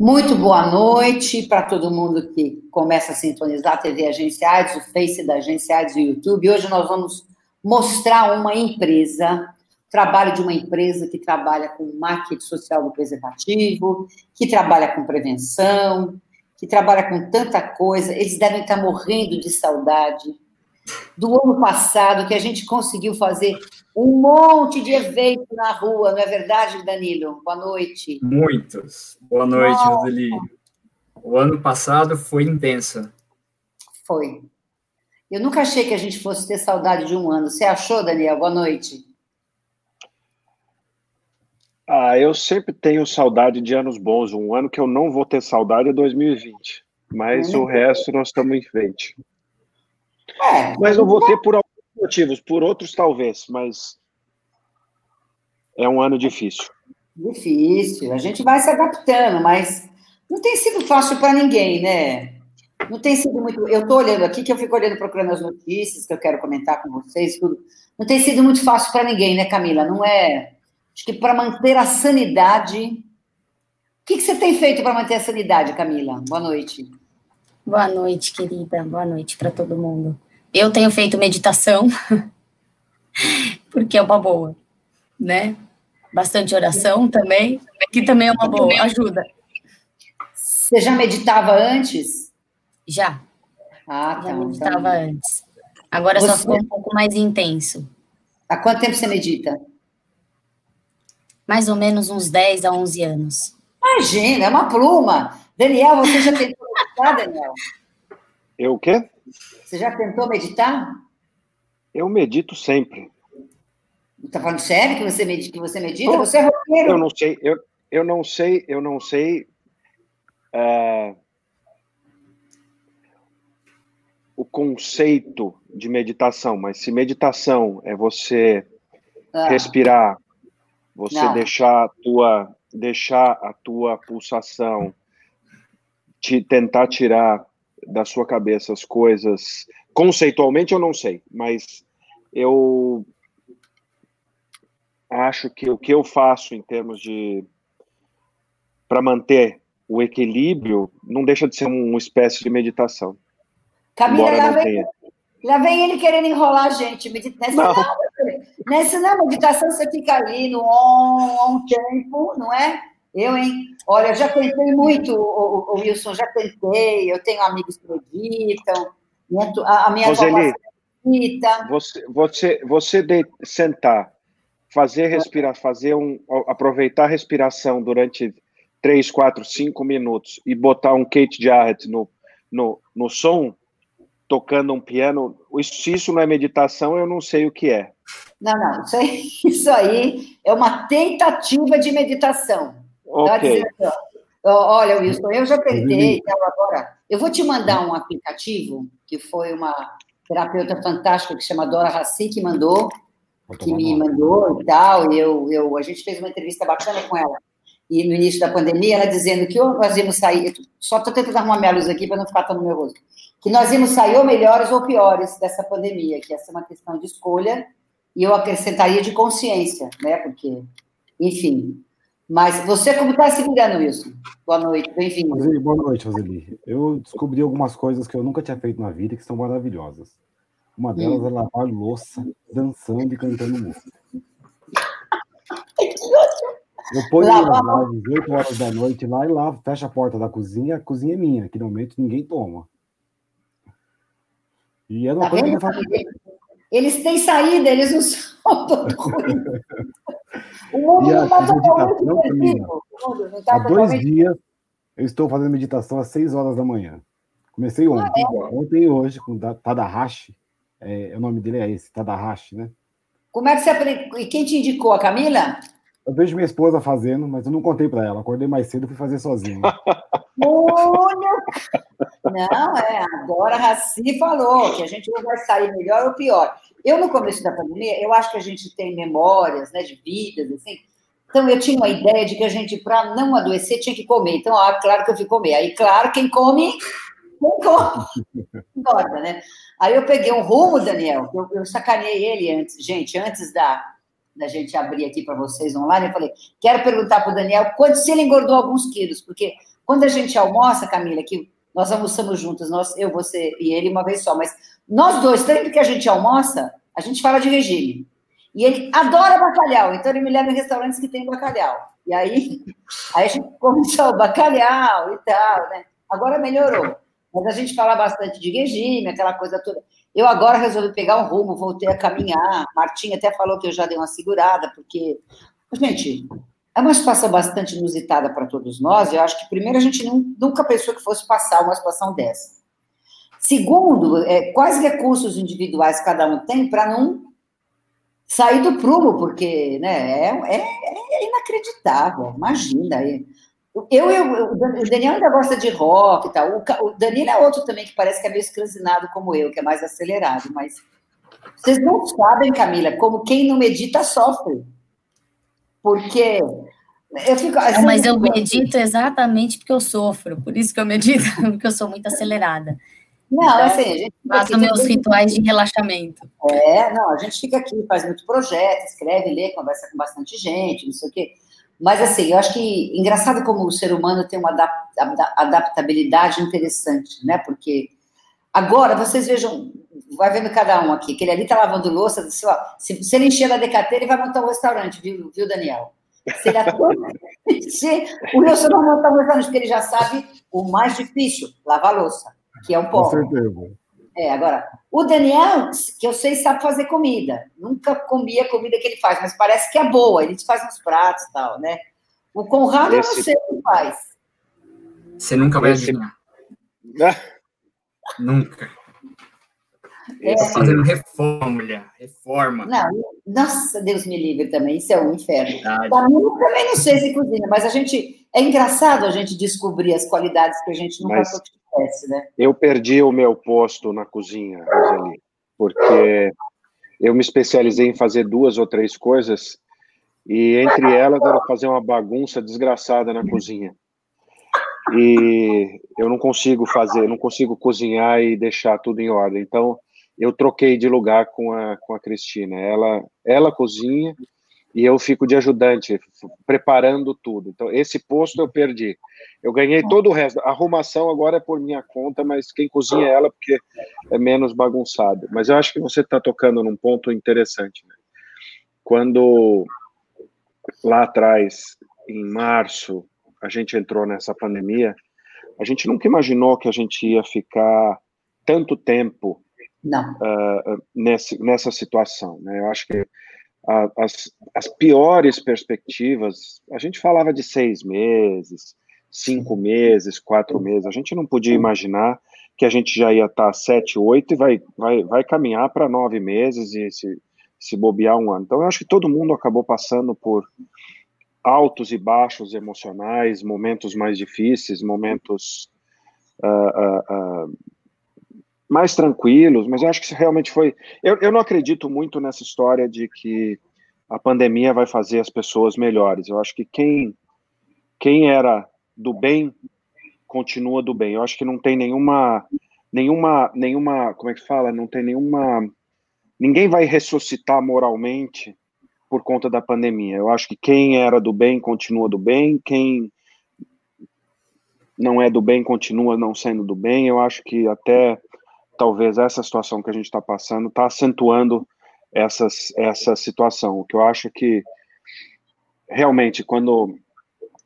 Muito boa noite para todo mundo que começa a sintonizar a TV Agenciados, o Face da Agenciados e o YouTube. Hoje nós vamos mostrar uma empresa, trabalho de uma empresa que trabalha com marketing social do preservativo, que trabalha com prevenção, que trabalha com tanta coisa. Eles devem estar morrendo de saudade do ano passado, que a gente conseguiu fazer um monte de evento na rua, não é verdade, Danilo? Boa noite. Muitos. Boa noite, Roseli. O ano passado foi intensa. Foi. Eu nunca achei que a gente fosse ter saudade de um ano. Você achou, Daniel? Boa noite. Ah, eu sempre tenho saudade de anos bons. Um ano que eu não vou ter saudade é 2020. Mas o resto nós estamos em frente. É, mas não vou ter por motivos, por outros talvez, mas é um ano difícil. Difícil, a gente vai se adaptando, mas não tem sido fácil para ninguém, né? Não tem sido muito. Eu estou olhando aqui, que eu fico olhando, procurando as notícias que eu quero comentar com vocês, tudo. Não tem sido muito fácil para ninguém, né, Camila? Não é. Acho que para manter a sanidade. O que, que você tem feito para manter a sanidade, Camila? Boa noite. Boa noite, querida. Boa noite para todo mundo. Eu tenho feito meditação, porque é uma boa, né? Bastante oração também, que também é uma boa, ajuda. Você já meditava antes? Já. Ah, tá. Já meditava tá. antes. Agora você... só ficou um pouco mais intenso. Há quanto tempo você medita? Mais ou menos uns 10 a 11 anos. Imagina, é uma pluma. Daniel, você já tentou meditar, Daniel? Eu o quê? Você já tentou meditar? Eu medito sempre. Está falando sério que você medita? Que você, medita? você é roteiro. Eu não sei, eu, eu não sei, eu não sei. É, o conceito de meditação, mas se meditação é você ah. respirar, você não. deixar a tua deixar a tua pulsação te tentar tirar da sua cabeça as coisas conceitualmente eu não sei, mas eu acho que o que eu faço em termos de para manter o equilíbrio não deixa de ser uma espécie de meditação. Camila, lá vem, lá vem ele querendo enrolar a gente. Nessa não. Não, nessa não, meditação você fica ali no on, on tempo, não é? Eu, hein? Olha, já tentei muito, o, o, Wilson, já tentei. Eu tenho amigos que meditam. A, a minha Roseli, medita. Você, você, você de, sentar, fazer respirar, fazer um, aproveitar a respiração durante três, quatro, cinco minutos e botar um Kate Jarrett no, no, no som, tocando um piano, se isso não é meditação, eu não sei o que é. Não, não, isso aí, isso aí é uma tentativa de meditação. Tá ok. Tá olha, Wilson, eu já tentei, então agora. Eu vou te mandar um aplicativo que foi uma terapeuta fantástica que chama Dora Raci que mandou, que me mandou e tal. E eu, eu, a gente fez uma entrevista bacana com ela. E no início da pandemia, ela dizendo que ou nós íamos sair, só estou tentando arrumar minha luz aqui para não ficar tão no meu rosto, que nós íamos sair ou melhores ou piores dessa pandemia, que essa é uma questão de escolha, e eu acrescentaria de consciência, né? Porque, enfim, mas você como está se virando isso? Boa noite, bem-vindo. Boa noite, Roseli. Eu descobri algumas coisas que eu nunca tinha feito na vida que são maravilhosas. Uma delas hum. é lavar louça, dançando e cantando música. Eu ponho lavar às 8 horas da noite lá e lá, fecha a porta da cozinha, a cozinha é minha, que normalmente ninguém toma. E é uma tá coisa vendo? que eu faço. Eles têm saída, eles não são todo ruim. O mundo e a tá meditação também. Tá Há dois dias eu estou fazendo meditação às 6 horas da manhã. Comecei ah, ontem. Ah, é? Ontem e hoje, com Tadahashi. É, o nome dele é esse, Tadahashi, né? Como é que você aprendeu? E quem te indicou? A Camila? Eu vejo minha esposa fazendo, mas eu não contei para ela. Acordei mais cedo e fui fazer sozinho. Olha! Não, é, agora a Raci falou que a gente não vai sair melhor ou pior. Eu, no começo da pandemia, eu acho que a gente tem memórias, né, de vidas, assim. Então, eu tinha uma ideia de que a gente, para não adoecer, tinha que comer. Então, ah, claro que eu fui comer. Aí, claro, quem come, quem come, engorda, né? Aí eu peguei um rumo, Daniel, eu, eu sacaneei ele antes. Gente, antes da, da gente abrir aqui para vocês online, eu falei, quero perguntar para o Daniel quanto se ele engordou alguns quilos, porque Quando a gente almoça, Camila, que nós almoçamos juntos, nós, eu, você e ele uma vez só, mas nós dois, sempre que a gente almoça, a gente fala de regime. E ele adora bacalhau, então ele me leva em restaurantes que tem bacalhau. E aí, aí a gente come só o bacalhau e tal, né? Agora melhorou. Mas a gente fala bastante de regime, aquela coisa toda. Eu agora resolvi pegar um rumo, voltei a caminhar. Martinha até falou que eu já dei uma segurada, porque, gente, é uma situação bastante inusitada para todos nós. Eu acho que, primeiro, a gente nunca pensou que fosse passar uma situação dessa. Segundo, é, quais recursos individuais cada um tem para não sair do prumo, porque né, é, é, é inacreditável, imagina. Eu, eu, o Daniel ainda gosta de rock e tal. O, o Danilo é outro também que parece que é meio escranzinado como eu, que é mais acelerado, mas vocês não sabem, Camila, como quem não medita sofre. Porque eu fico. Não, mas eu medito exatamente porque eu sofro, por isso que eu medito, porque eu sou muito acelerada. Não, então, assim, a gente faço meus rituais de relaxamento. É, não, a gente fica aqui, faz muito projeto, escreve, lê, conversa com bastante gente, não sei o quê. Mas, assim, eu acho que engraçado como o ser humano tem uma adaptabilidade interessante, né? Porque agora, vocês vejam, vai vendo cada um aqui, que ele ali tá lavando louça, assim, ó, se, se ele encher da DKT, ele vai montar um restaurante, viu, viu Daniel? Se ele se, o Wilson não montar um restaurante, porque ele já sabe o mais difícil, lavar louça, que é um pó. Com certeza. É, agora, o Daniel, que eu sei, sabe fazer comida. Nunca comia a comida que ele faz, mas parece que é boa. Ele faz uns pratos e tal, né? O Conrado, Esse... eu não sei o que faz. Você nunca vai adivinhar. nunca. É. Tô fazendo reforma, mulher. Reforma. Não, nossa, Deus me livre também. Isso é um inferno. Para mim, eu também não sei se cozinha, mas a gente. É engraçado a gente descobrir as qualidades que a gente nunca mas conhece, né? Eu perdi o meu posto na cozinha, Roseli, porque eu me especializei em fazer duas ou três coisas e entre elas era fazer uma bagunça desgraçada na cozinha. E eu não consigo fazer, não consigo cozinhar e deixar tudo em ordem. Então, eu troquei de lugar com a, com a Cristina. Ela, ela cozinha e eu fico de ajudante, preparando tudo. Então, esse posto eu perdi. Eu ganhei todo o resto. A arrumação agora é por minha conta, mas quem cozinha é ela porque é menos bagunçado. Mas eu acho que você está tocando num ponto interessante. Né? Quando lá atrás, em março, a gente entrou nessa pandemia, a gente nunca imaginou que a gente ia ficar tanto tempo uh, nesse, nessa situação. Né? Eu acho que a, as, as piores perspectivas, a gente falava de seis meses, cinco meses, quatro meses, a gente não podia imaginar que a gente já ia estar sete, oito e vai, vai, vai caminhar para nove meses e se, se bobear um ano. Então, eu acho que todo mundo acabou passando por altos e baixos emocionais, momentos mais difíceis, momentos uh, uh, uh, mais tranquilos, mas eu acho que isso realmente foi. Eu, eu não acredito muito nessa história de que a pandemia vai fazer as pessoas melhores. Eu acho que quem, quem era do bem continua do bem. Eu acho que não tem nenhuma, nenhuma, nenhuma, como é que fala? Não tem nenhuma. Ninguém vai ressuscitar moralmente por conta da pandemia. Eu acho que quem era do bem continua do bem, quem não é do bem continua não sendo do bem. Eu acho que até talvez essa situação que a gente está passando está acentuando essas, essa situação. O que eu acho que realmente quando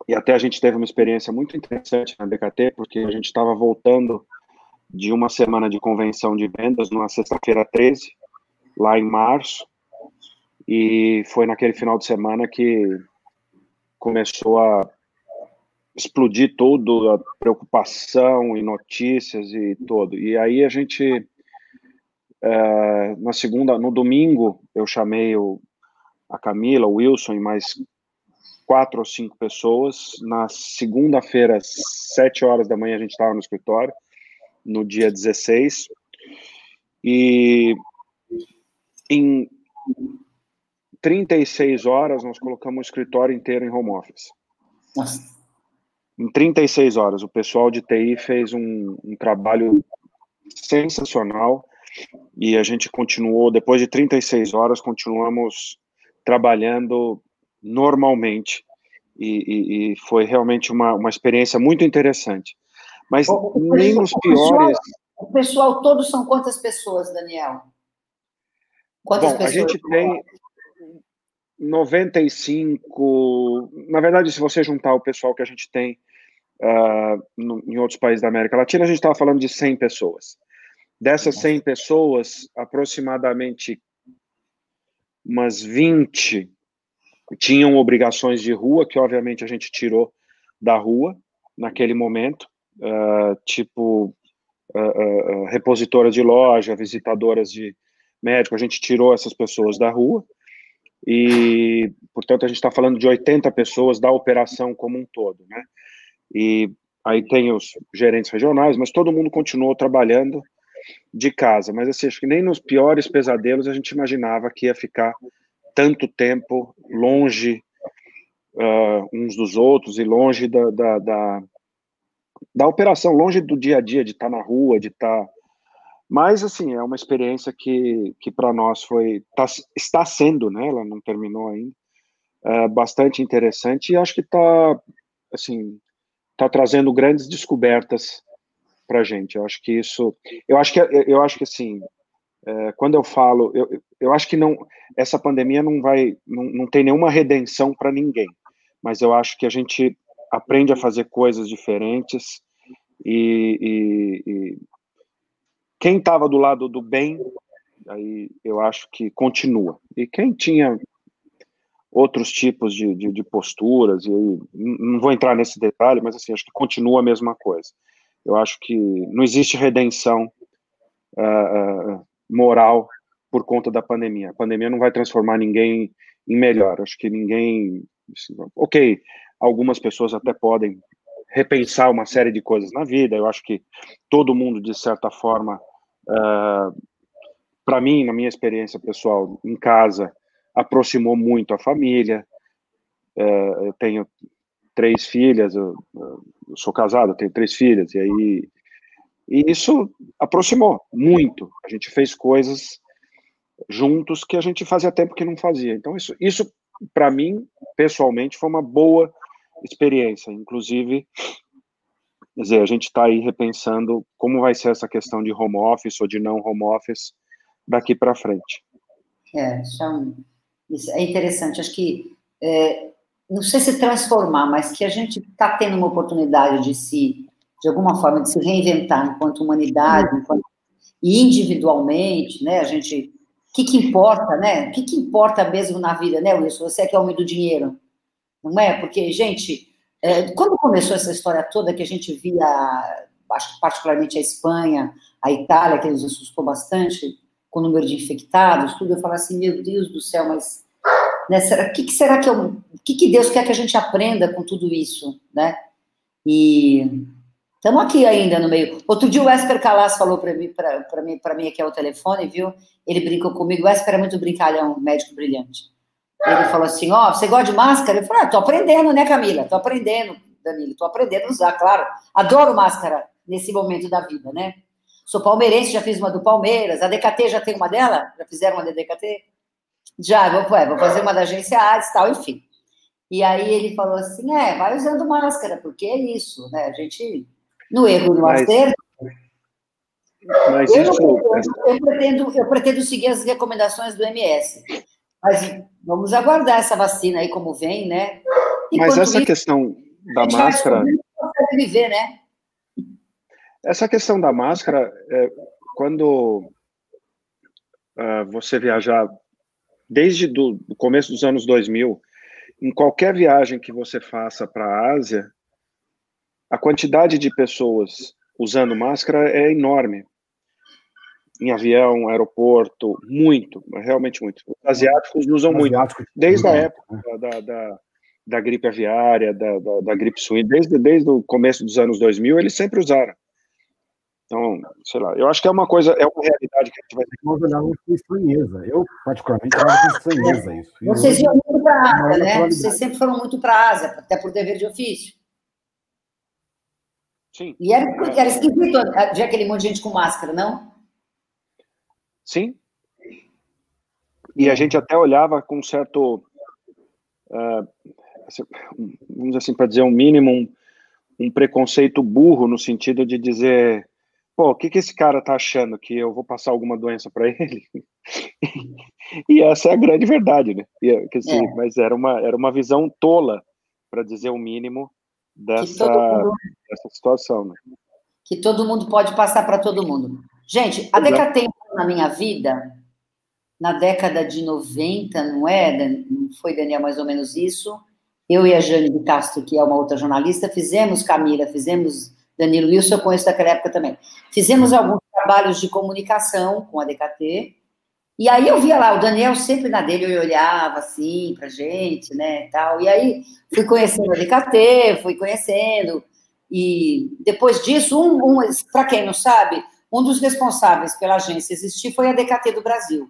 e até a gente teve uma experiência muito interessante na DKT, porque a gente estava voltando de uma semana de convenção de vendas, numa sexta-feira 13, lá em março, e foi naquele final de semana que começou a explodir tudo, a preocupação e notícias e tudo. E aí a gente, é, na segunda, no domingo, eu chamei o, a Camila, o Wilson e mais quatro ou cinco pessoas. Na segunda-feira, sete horas da manhã, a gente estava no escritório, no dia 16. E em 36 horas, nós colocamos o escritório inteiro em home office. Nossa em 36 horas. O pessoal de TI fez um, um trabalho sensacional e a gente continuou, depois de 36 horas, continuamos trabalhando normalmente. e, e foi realmente uma, uma experiência muito interessante. Mas o, nem nos piores. O pessoal, todos são quantas pessoas, Daniel? Quantas Bom, pessoas? A gente tem 95. Na verdade, se você juntar o pessoal que a gente tem uh, no, em outros países da América Latina, a gente estava falando de 100 pessoas. Dessas 100 pessoas, aproximadamente umas 20 tinham obrigações de rua, que obviamente a gente tirou da rua naquele momento, uh, tipo uh, uh, repositoras de loja, visitadoras de médico, a gente tirou essas pessoas da rua e, portanto, a gente está falando de 80 pessoas da operação como um todo, né? E aí tem os gerentes regionais, mas todo mundo continuou trabalhando de casa. Mas assim, acho que nem nos piores pesadelos a gente imaginava que ia ficar tanto tempo longe uh, uns dos outros e longe da, da, da, da, operação, longe do dia a dia, de estar tá na rua, de estar. Mas, assim, é uma experiência que, que para nós foi. Tá, está sendo, né? Ela não terminou ainda. Uh, bastante interessante e acho que está, assim, está trazendo grandes descobertas para a gente. Eu acho que isso, eu acho que, eu acho que assim, é, quando eu falo, eu, eu acho que não, essa pandemia não vai, não, não tem nenhuma redenção para ninguém, mas eu acho que a gente aprende a fazer coisas diferentes e, e, e quem estava do lado do bem, aí eu acho que continua. E quem tinha outros tipos de, de, de posturas, e aí, não vou entrar nesse detalhe, mas assim, acho que continua a mesma coisa. Eu acho que não existe redenção uh, moral por conta da pandemia. A pandemia não vai transformar ninguém em melhor. Acho que ninguém. Assim, ok, algumas pessoas até podem repensar uma série de coisas na vida. Eu acho que todo mundo, de certa forma, uh, para mim, na minha experiência pessoal, em casa, aproximou muito a família. Uh, eu tenho três filhas, eu, eu sou casado, tenho três filhas, e aí e isso aproximou muito. A gente fez coisas juntos que a gente fazia tempo que não fazia. Então isso, isso para mim pessoalmente foi uma boa experiência. Inclusive, quer dizer, a gente está aí repensando como vai ser essa questão de home office ou de não home office daqui para frente. É, isso é interessante. Acho que é, não sei se transformar, mas que a gente está tendo uma oportunidade de se, de alguma forma, de se reinventar enquanto humanidade, enquanto, e individualmente, né? A gente, o que, que importa, né? O que, que importa mesmo na vida, né, Wilson? Você que é homem do dinheiro, não é? Porque, gente, é, quando começou essa história toda que a gente via, acho que particularmente a Espanha, a Itália, que nos assustou bastante com o número de infectados, tudo, eu falava assim, meu Deus do céu, mas né? O que, que será que eu, que, que Deus quer que a gente aprenda com tudo isso, né? E estamos aqui ainda no meio. Outro dia o Esper Calas falou para mim, para mim, para mim aqui é o telefone, viu? Ele brincou comigo. O Esper é muito brincalhão, médico brilhante. Ele falou assim: Ó, oh, você gosta de máscara? Eu falei: Ah, tô aprendendo, né, Camila? Tô aprendendo, Danilo, tô aprendendo a usar, claro. Adoro máscara nesse momento da vida, né? Sou palmeirense, já fiz uma do Palmeiras. A DKT já tem uma dela? Já fizeram uma da DKT? Já, vou, é, vou fazer uma da agência Ads e tal, enfim. E aí ele falou assim, é, vai usando máscara, porque é isso, né? A gente, no erro, no mas, acerto... Eu, isso... eu, pretendo, eu pretendo seguir as recomendações do MS. Mas vamos aguardar essa vacina aí como vem, né? Enquanto mas essa isso, questão da máscara... Viver, né? Essa questão da máscara, é, quando uh, você viajar desde do, o começo dos anos 2000, em qualquer viagem que você faça para a Ásia, a quantidade de pessoas usando máscara é enorme. Em avião, aeroporto, muito, realmente muito. Os asiáticos usam muito, desde a época da, da, da gripe aviária, da, da, da gripe suína, desde, desde o começo dos anos 2000, eles sempre usaram. Então, sei lá, eu acho que é uma coisa, é uma realidade que a gente vai ter que. Nós olhávamos com estranheza. Eu, particularmente, olhava com estranheza isso. Vocês iam muito para a Ásia, né? Vocês sempre foram muito para a Ásia, até por dever de ofício. Sim. E era, era esquisito já aquele monte de gente com máscara, não? Sim. E a gente até olhava com certo. Uh, vamos assim, para dizer um mínimo, um, um, preconceito burro no sentido de dizer, pô, o que, que esse cara tá achando? Que eu vou passar alguma doença para ele? e essa é a grande verdade, né? E, que, assim, é. Mas era uma, era uma visão tola, para dizer o mínimo, dessa, mundo, dessa situação, né? Que todo mundo pode passar para todo mundo. Gente, a Decatempo na minha vida, na década de 90, não é? Não foi, Daniel, mais ou menos isso? Eu e a Jane de Castro, que é uma outra jornalista, fizemos, Camila, fizemos, Danilo Wilson, eu conheço daquela época também. Fizemos alguns trabalhos de comunicação com a DKT, e aí eu via lá, o Daniel sempre na dele, eu olhava assim pra gente, né, tal. E aí fui conhecendo a DKT, fui conhecendo. E depois disso, um, um para quem não sabe, um dos responsáveis pela agência existir foi a DKT do Brasil,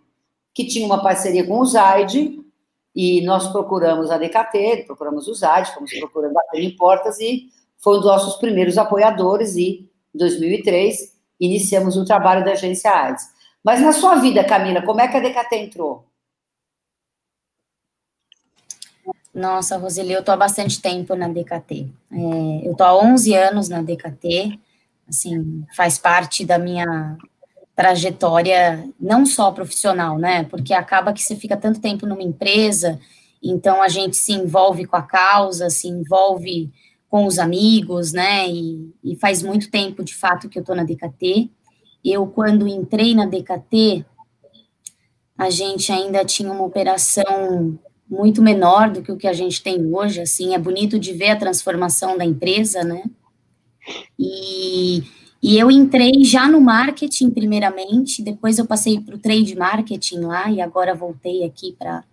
que tinha uma parceria com o Zaid, e nós procuramos a DKT, procuramos o Zaid, fomos procurando bater em portas, e foi um dos nossos primeiros apoiadores, e em 2003 iniciamos o trabalho da agência AIDS. Mas na sua vida, Camila, como é que a DKT entrou? Nossa, Roseli, eu estou há bastante tempo na DKT. É, eu estou há 11 anos na DKT, assim, faz parte da minha trajetória, não só profissional, né? Porque acaba que você fica tanto tempo numa empresa, então a gente se envolve com a causa, se envolve com os amigos, né? E, e faz muito tempo, de fato, que eu estou na DKT. Eu, quando entrei na DKT, a gente ainda tinha uma operação muito menor do que o que a gente tem hoje, assim, é bonito de ver a transformação da empresa, né? E, e eu entrei já no marketing, primeiramente, depois eu passei para o trade marketing lá, e agora voltei aqui para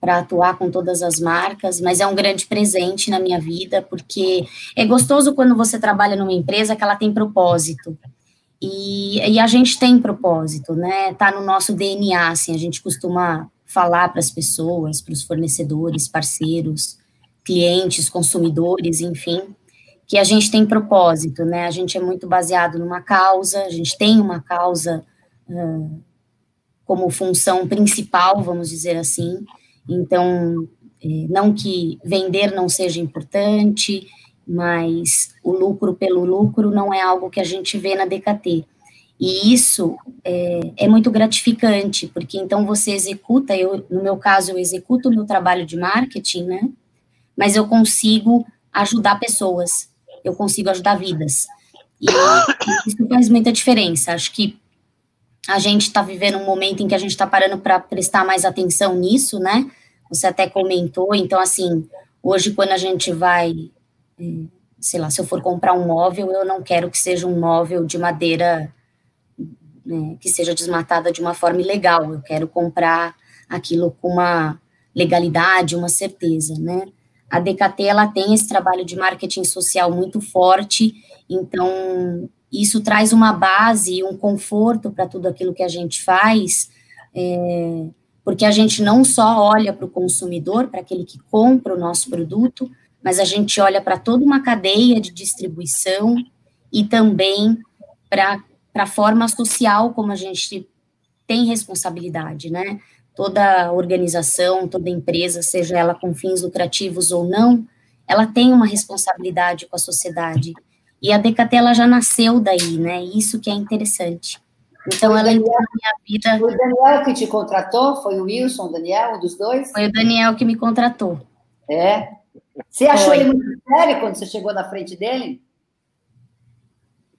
para atuar com todas as marcas, mas é um grande presente na minha vida, porque é gostoso quando você trabalha numa empresa que ela tem propósito. E, e a gente tem propósito, né? Tá no nosso DNA, assim, a gente costuma falar para as pessoas, para os fornecedores, parceiros, clientes, consumidores, enfim, que a gente tem propósito, né? A gente é muito baseado numa causa, a gente tem uma causa uh, como função principal, vamos dizer assim. Então, eh, não que vender não seja importante, mas o lucro pelo lucro não é algo que a gente vê na DKT. E isso é, é, muito gratificante, porque então você executa, eu, no meu caso, eu executo o meu trabalho de marketing, né? Mas eu consigo ajudar pessoas, eu consigo ajudar vidas. E, isso faz muita diferença. Acho que a gente está vivendo um momento em que a gente está parando para prestar mais atenção nisso, né? Você até comentou, então, assim, hoje, quando a gente vai sei lá, se eu for comprar um móvel, eu não quero que seja um móvel de madeira né, que seja desmatada de uma forma ilegal. Eu quero comprar aquilo com uma legalidade, uma certeza, né? A DKT ela tem esse trabalho de marketing social muito forte, então isso traz uma base, um conforto para tudo aquilo que a gente faz, é, porque a gente não só olha para o consumidor, para aquele que compra o nosso produto, mas a gente olha para toda uma cadeia de distribuição e também para a forma social como a gente tem responsabilidade, né? Toda organização, toda empresa, seja ela com fins lucrativos ou não, ela tem uma responsabilidade com a sociedade. E a DKT ela já nasceu daí, né? Isso que é interessante. Então, ela entrou na minha vida. Foi o Daniel que te contratou? Foi o Wilson, o Daniel, um dos dois? Foi o Daniel que me contratou. É? Você achou Foi. ele muito sério quando você chegou na frente dele?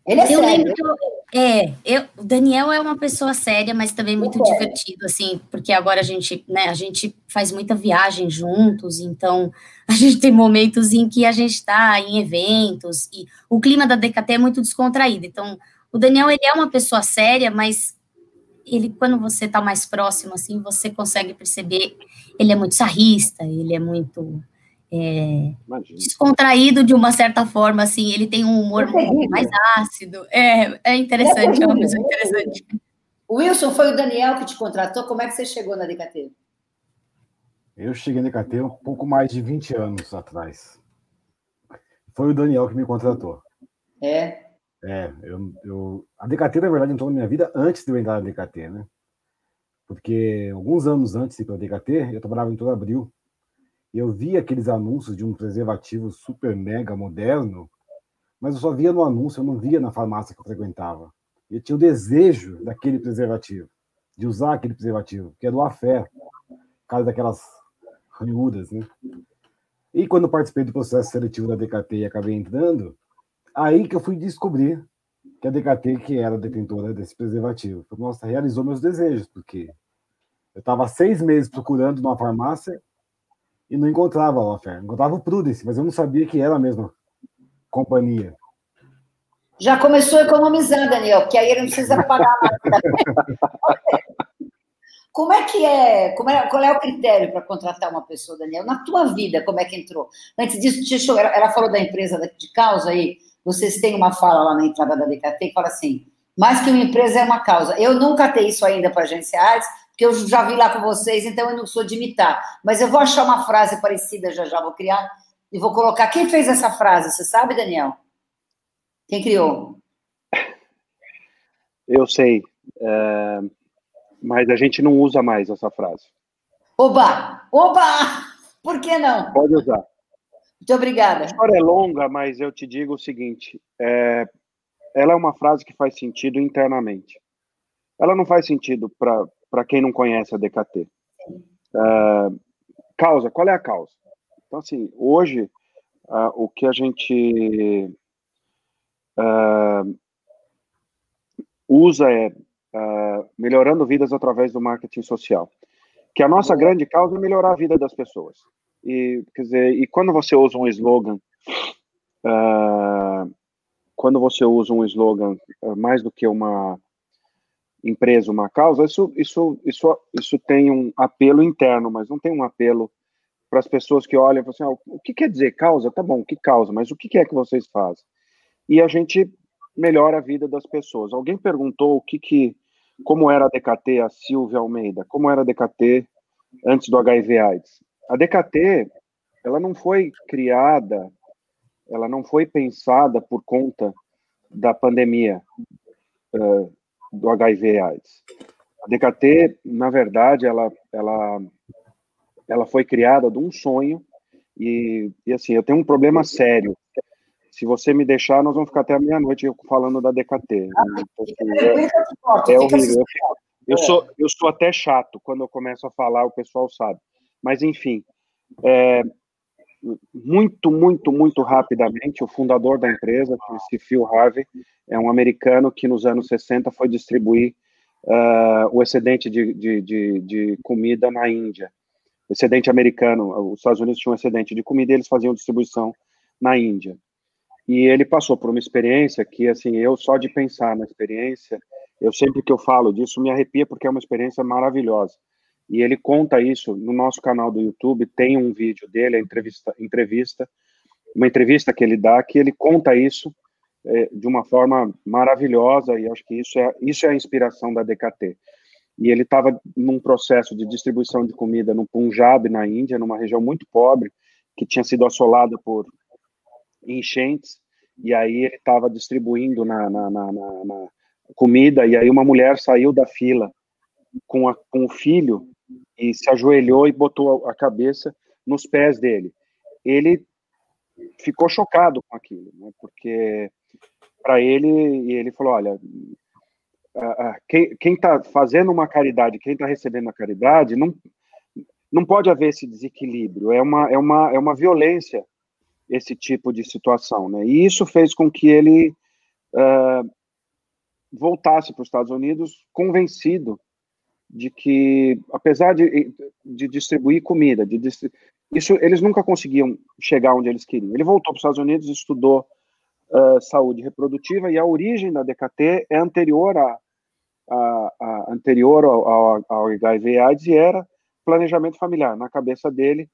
Ele é eu sério. Lembro que eu, é, eu, o Daniel é uma pessoa séria, mas também muito divertido, assim, porque agora a gente, né, a gente faz muita viagem juntos, então a gente tem momentos em que a gente está em eventos, e o clima da DKT é muito descontraído, então o Daniel, ele é uma pessoa séria, mas ele, quando você está mais próximo, assim, você consegue perceber, ele é muito sarrista, ele é muito é, descontraído de uma certa forma, assim, ele tem um humor é mais ácido. É, é interessante, é, é uma pessoa interessante. Wilson, foi o Daniel que te contratou? Como é que você chegou na DKT? Eu cheguei na DKT um pouco mais de 20 anos atrás. Foi o Daniel que me contratou. É? É, eu, eu, a DKT, na verdade, entrou na minha vida antes de eu entrar na DKT, né? Porque alguns anos antes de ir para a DKT, eu trabalhava em Todo Abril, eu via aqueles anúncios de um preservativo super mega moderno, mas eu só via no anúncio, eu não via na farmácia que eu frequentava. Eu tinha o desejo daquele preservativo, de usar aquele preservativo, que é do Afé, cara daquelas ranhudas, né? E quando participei do processo seletivo da DKT e acabei entrando, aí que eu fui descobrir que a DKT que era detentora desse preservativo. Nossa, realizou meus desejos, porque eu estava seis meses procurando numa farmácia e não encontrava a. Encontrava o Prudence, mas eu não sabia que era a mesma companhia. Já começou a economizar, Daniel, porque aí ele não precisa pagar nada. Como é que é, como é, qual é o critério para contratar uma pessoa, Daniel? Na tua vida, como é que entrou? Antes disso, ela falou da empresa de causa aí, vocês têm uma fala lá na entrada da DKT que fala assim, mais que uma empresa é uma causa. Eu nunca tenho isso ainda para agenciais, porque eu já vi lá com vocês, então eu não sou de imitar. Mas eu vou achar uma frase parecida, já já vou criar, e vou colocar. Quem fez essa frase? Você sabe, Daniel? Quem criou? Eu sei. É mas a gente não usa mais essa frase. Oba! Oba! Por que não? Pode usar. Muito obrigada. A história é longa, mas eu te digo o seguinte: é, ela é uma frase que faz sentido internamente. Ela não faz sentido para quem não conhece a DKT. É, causa, qual é a causa? Então, assim, hoje, uh, o que a gente uh, usa é uh, melhorando vidas através do marketing social. Que a nossa grande causa é melhorar a vida das pessoas. E, quer dizer, e quando você usa um slogan, uh, quando você usa um slogan uh, mais do que uma empresa, uma causa, isso, isso, isso, isso tem um apelo interno, mas não tem um apelo para as pessoas que olham e falam assim, ah, o que quer dizer causa? Tá bom, que causa, mas o que é que vocês fazem? E a gente melhora a vida das pessoas. Alguém perguntou o que que como era a DKT, a Silvia Almeida, como era a DKT antes do HIV AIDS. A DKT, ela não foi criada, ela não foi pensada por conta da pandemia uh, do HIV AIDS. A DKT, na verdade, ela, ela, ela foi criada de um sonho e, e assim, eu tenho um problema sério se você me deixar, nós vamos ficar até a meia-noite falando da DKT. Ah, é, é horrível. Eu sou, eu sou até chato quando eu começo a falar, o pessoal sabe. Mas, enfim, é, muito, muito, muito rapidamente, o fundador da empresa, esse Phil Harvey, é um americano que nos anos 60 foi distribuir uh, o excedente de, de, de, de, comida na Índia. Excedente americano, os Estados Unidos tinham um excedente de comida e eles faziam distribuição na Índia. E ele passou por uma experiência que, assim, eu só de pensar na experiência, eu sempre que eu falo disso me arrepia porque é uma experiência maravilhosa. E ele conta isso no nosso canal do YouTube, tem um vídeo dele, a entrevista, entrevista uma entrevista que ele dá, que ele conta isso é, de uma forma maravilhosa, e acho que isso é, isso é a inspiração da DKT. E ele estava num processo de distribuição de comida no Punjab, na Índia, numa região muito pobre, que tinha sido assolada por enchentes, e aí ele estava distribuindo na, na, na, na, comida, e aí uma mulher saiu da fila com, a, com o filho e se ajoelhou e botou a cabeça nos pés dele. Ele ficou chocado com aquilo, né, porque para ele, e ele falou, olha, quem está fazendo uma caridade, quem está recebendo a caridade, não, não pode haver esse desequilíbrio, é uma, é uma, é uma violência esse tipo de situação, né? E isso fez com que ele uh, voltasse para os Estados Unidos convencido de que, apesar de, de distribuir comida, de isso eles nunca conseguiam chegar onde eles queriam. Ele voltou para os Estados Unidos, estudou uh, saúde reprodutiva e a origem da DKT é anterior a, a, a anterior ao, ao, ao HIV/AIDS e era planejamento familiar. Na cabeça dele,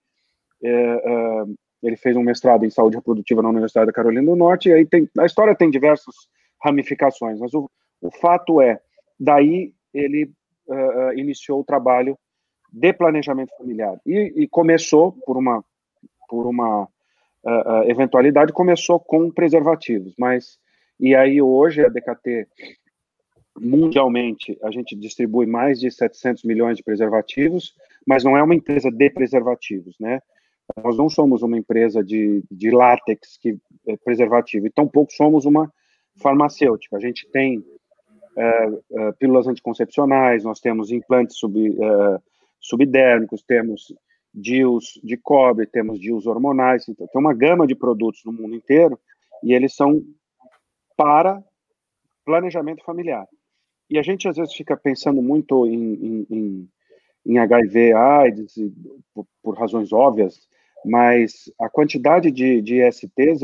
é, ele fez um mestrado em saúde reprodutiva na Universidade da Carolina do Norte, e aí tem, a história tem diversas ramificações, mas o, o fato é, daí ele uh, iniciou o trabalho de planejamento familiar, e, e começou por uma, por uma uh, eventualidade, começou com preservativos, mas, e aí hoje a DKT, mundialmente, a gente distribui mais de 700 milhões de preservativos, mas não é uma empresa de preservativos, né? Nós não somos uma empresa de, de látex que é preservativo, e tampouco somos uma farmacêutica. A gente tem uh, uh, pílulas anticoncepcionais, nós temos implantes sub, uh, subdérmicos, temos DIUs de cobre, temos DIUs hormonais, então tem uma gama de produtos no mundo inteiro e eles são para planejamento familiar. E a gente às vezes fica pensando muito em, em, em, HIV, AIDS, por, por, razões óbvias, mas a quantidade de, de é,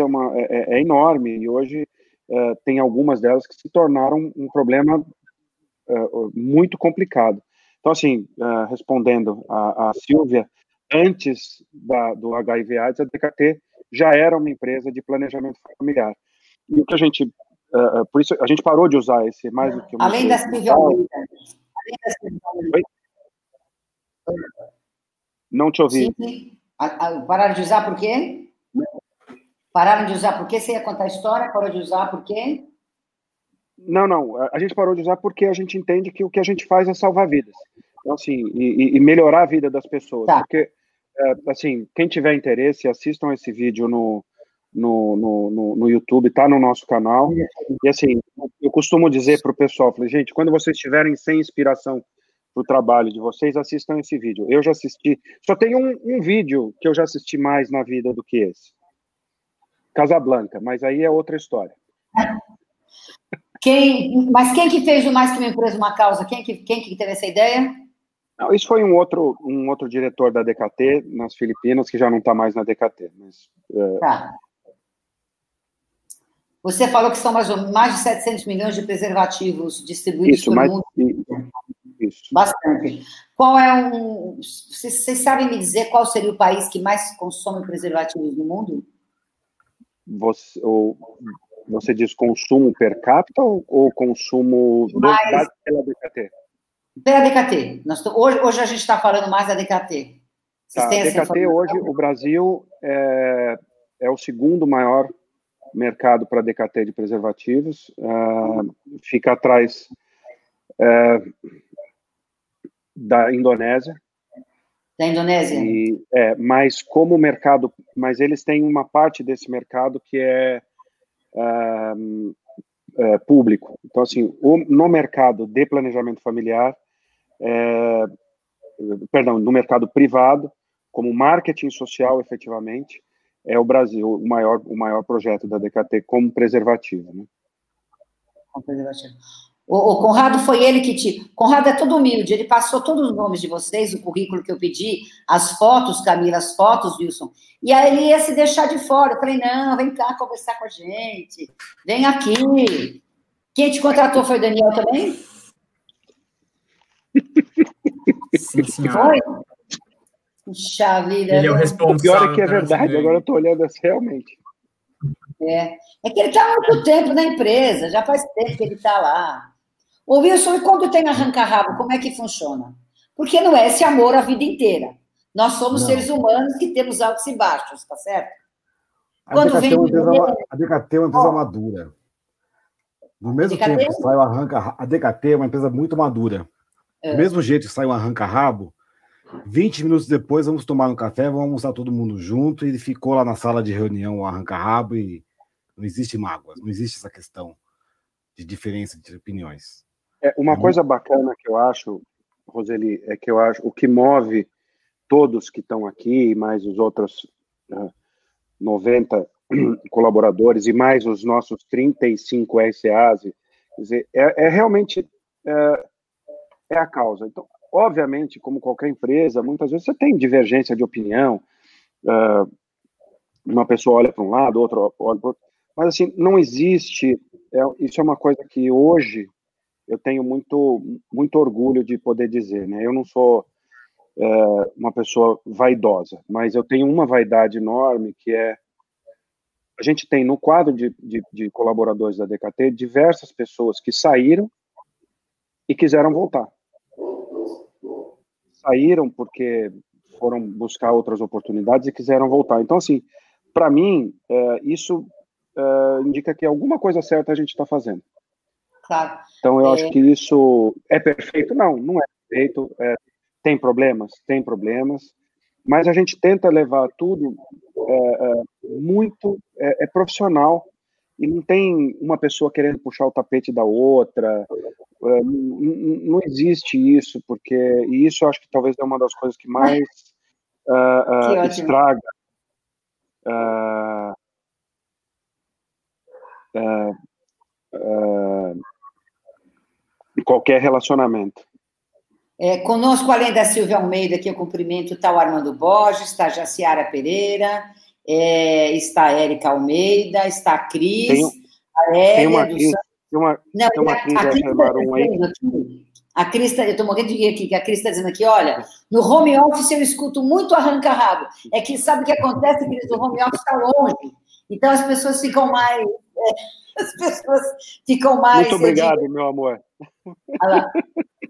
uma, é, é enorme e hoje uh, tem algumas delas que se tornaram um problema uh, muito complicado. Então, assim, uh, respondendo a, a Silvia, antes da, do HIV AIDS, a DKT já era uma empresa de planejamento familiar. E o que a gente, por isso, a gente parou de usar esse mais do que uma Além da Silvia Além da Silvia Não te ouvi. Sim, sim. Pararam de usar por quê? Pararam de usar por quê? Você ia contar a história? Parou de usar por quê? Não, não. A gente parou de usar porque a gente entende que o que a gente faz é salvar vidas. Então, assim, e, e melhorar a vida das pessoas. Tá. Porque, é, assim, quem tiver interesse, assistam esse vídeo no, no, no, no, YouTube, tá no nosso canal. E, assim, eu costumo dizer para o pessoal, falei, gente, quando vocês estiverem sem inspiração para o trabalho de vocês, assistam esse vídeo. Eu já assisti, só tem um, um vídeo que eu já assisti mais na vida do que esse. Casablanca, mas aí é outra história. Quem, mas quem que fez o Mais Que Uma Empresa Uma Causa? Quem que, quem que teve essa ideia? Não, isso foi um outro, um outro diretor da DKT nas Filipinas, que já não está mais na DKT. Mas, é... Tá. Você falou que são mais, mais de 700 milhões de preservativos distribuídos isso, pelo mundo. Isso. Bastante. Qual é um. Vocês, vocês sabem me dizer qual seria o país que mais consome preservativos no mundo? Você, ou, você diz consumo per capita ou, ou consumo mais, do, pela DKT? Pela DKT. Nós, hoje, hoje a gente está falando mais da DKT. Vocês tá, DKT hoje, o Brasil é, é o segundo maior mercado para DKT de preservativos. Uh, fica atrás uh, da Indonésia. Da Indonésia? E, é, mas como mercado, mas eles têm uma parte desse mercado que é, uh, público. Então, assim, o, no mercado de planejamento familiar, é, perdão, no mercado privado, como marketing social, efetivamente, é o Brasil o maior, o maior projeto da DKT como preservativo. Né? Como preservativo. O, o, Conrado foi ele que te. Conrado é todo humilde, ele passou todos os nomes de vocês, o currículo que eu pedi, as fotos, Camila, as fotos, Wilson. E aí ele ia se deixar de fora. Eu falei: não, vem cá conversar com a gente, vem aqui. Quem te contratou foi o Daniel também? Sim, senhora. Foi? Puxa vida. Ele é o responsável. O pior é que é verdade, agora eu estou olhando assim, realmente. É. é que ele está há muito tempo na empresa, já faz tempo que ele está lá. Ô Wilson, e quando tem arranca-rabo, como é que funciona? Porque não é esse amor a vida inteira. Nós somos não. seres humanos que temos altos e baixos, tá certo? Quando a DKT, vem... é uma empresa, a DKT é uma empresa madura. No mesmo DKT? tempo que sai o arranca... A DKT é uma empresa muito madura. É. Do mesmo jeito que sai um arranca-rabo, 20 minutos depois vamos tomar um café, vamos almoçar todo mundo junto. E ficou lá na sala de reunião, o arranca-rabo, e não existe mágoas, não existe essa questão de diferença de opiniões. É, uma coisa bacana que eu acho, Roseli, é que eu acho o que move todos que estão aqui, mais os outros uh, 90 colaboradores e mais os nossos 35 SAs, quer dizer, é, é realmente é, é a causa. Então, obviamente, como qualquer empresa, muitas vezes você tem divergência de opinião, uh, uma pessoa olha para um lado, outra olha para outro, mas assim, não existe, é, isso é uma coisa que hoje eu tenho muito, muito orgulho de poder dizer, né? Eu não sou é, uma pessoa vaidosa, mas eu tenho uma vaidade enorme que é a gente tem no quadro de, de, de colaboradores da DKT diversas pessoas que saíram e quiseram voltar saíram porque foram buscar outras oportunidades e quiseram voltar. Então, assim, para mim, é, isso é, indica que alguma coisa certa a gente está fazendo. Claro. Então, eu é... acho que isso é perfeito? Não, não é perfeito. É, tem problemas? Tem problemas. mas a gente tenta levar tudo é, é, muito é, é, profissional e não tem uma pessoa querendo puxar o tapete da outra. É, não, existe isso, porque e isso eu acho que talvez é uma das coisas que mais uh, uh, estraga uh, qualquer relacionamento. É, conosco, além da Silvia Almeida, que eu cumprimento, está o Armando Borges, está a Jaciara Pereira, é, está a Érica Almeida, está a Cris, tem, a Hélia tem uma tem uma, Não, tem uma Cris, a, a Cris tá aí. A Cris, tá, eu estou morrendo de rir aqui, que a Cris está dizendo aqui, olha, no home office eu escuto muito arranca-rabo. É que sabe o que acontece, Cris? O home office está longe. Então as pessoas ficam mais. As pessoas ficam mais. Muito obrigado, digo, meu amor.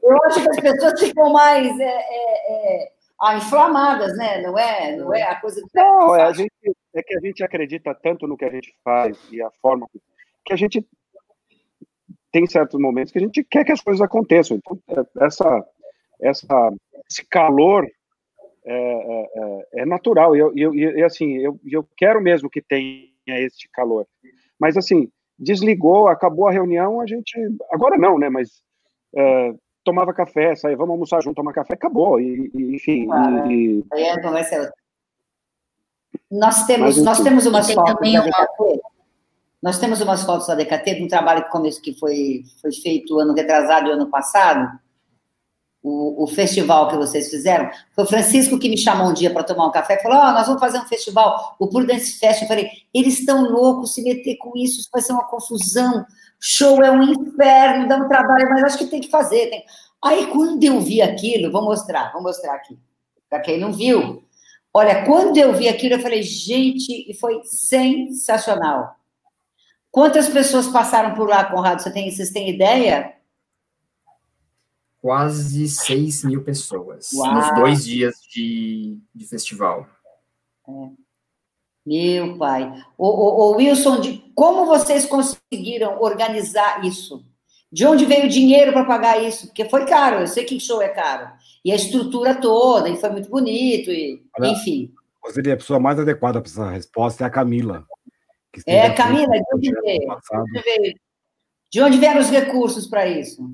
Eu acho que as pessoas ficam mais é, é, é, ah, inflamadas, né? Não é, não é a coisa. Não, é, a gente, é que a gente acredita tanto no que a gente faz e a forma que a gente tem certos momentos que a gente quer que as coisas aconteçam. Então, é, essa, essa, esse calor é, é, é, é natural. E, eu, eu, eu, assim, eu, eu quero mesmo que tenha esse calor. Mas, assim, desligou, acabou a reunião, a gente. Agora não, né? Mas é, tomava café, saía, vamos almoçar junto, tomar café, acabou. E, e enfim. Claro, e, aí a conversa é Nós temos, Mas, nós temos umas fotos da DKT. Nós temos umas fotos da DKT de um trabalho que, começo, que foi, foi feito ano retrasado e ano passado. O, o, festival que vocês fizeram. Foi o Francisco que me chamou um dia para tomar um café e falou: oh, nós vamos fazer um festival, o Prudence Fest. Eu falei: eles estão loucos se meter com isso, isso vai ser uma confusão show é um inferno, dá um trabalho, mas acho que tem que fazer. Tem... Aí, quando eu vi aquilo, vou mostrar, vou mostrar aqui, para quem não viu. Olha, quando eu vi aquilo, eu falei, gente, e foi sensacional. Quantas pessoas passaram por lá, Conrado? Você tem, vocês têm ideia? Quase 6 mil pessoas Uau. nos dois dias de, de festival. É. Meu pai. O, o, o, Wilson, de como vocês conseguiram organizar isso? De onde veio o dinheiro para pagar isso? Porque foi caro, eu sei que show é caro. E a estrutura toda, e foi muito bonito, e, Olha, enfim. Você é a pessoa mais adequada para essa resposta é a Camila. É, Camila, de onde, veio? de onde vieram os recursos para isso?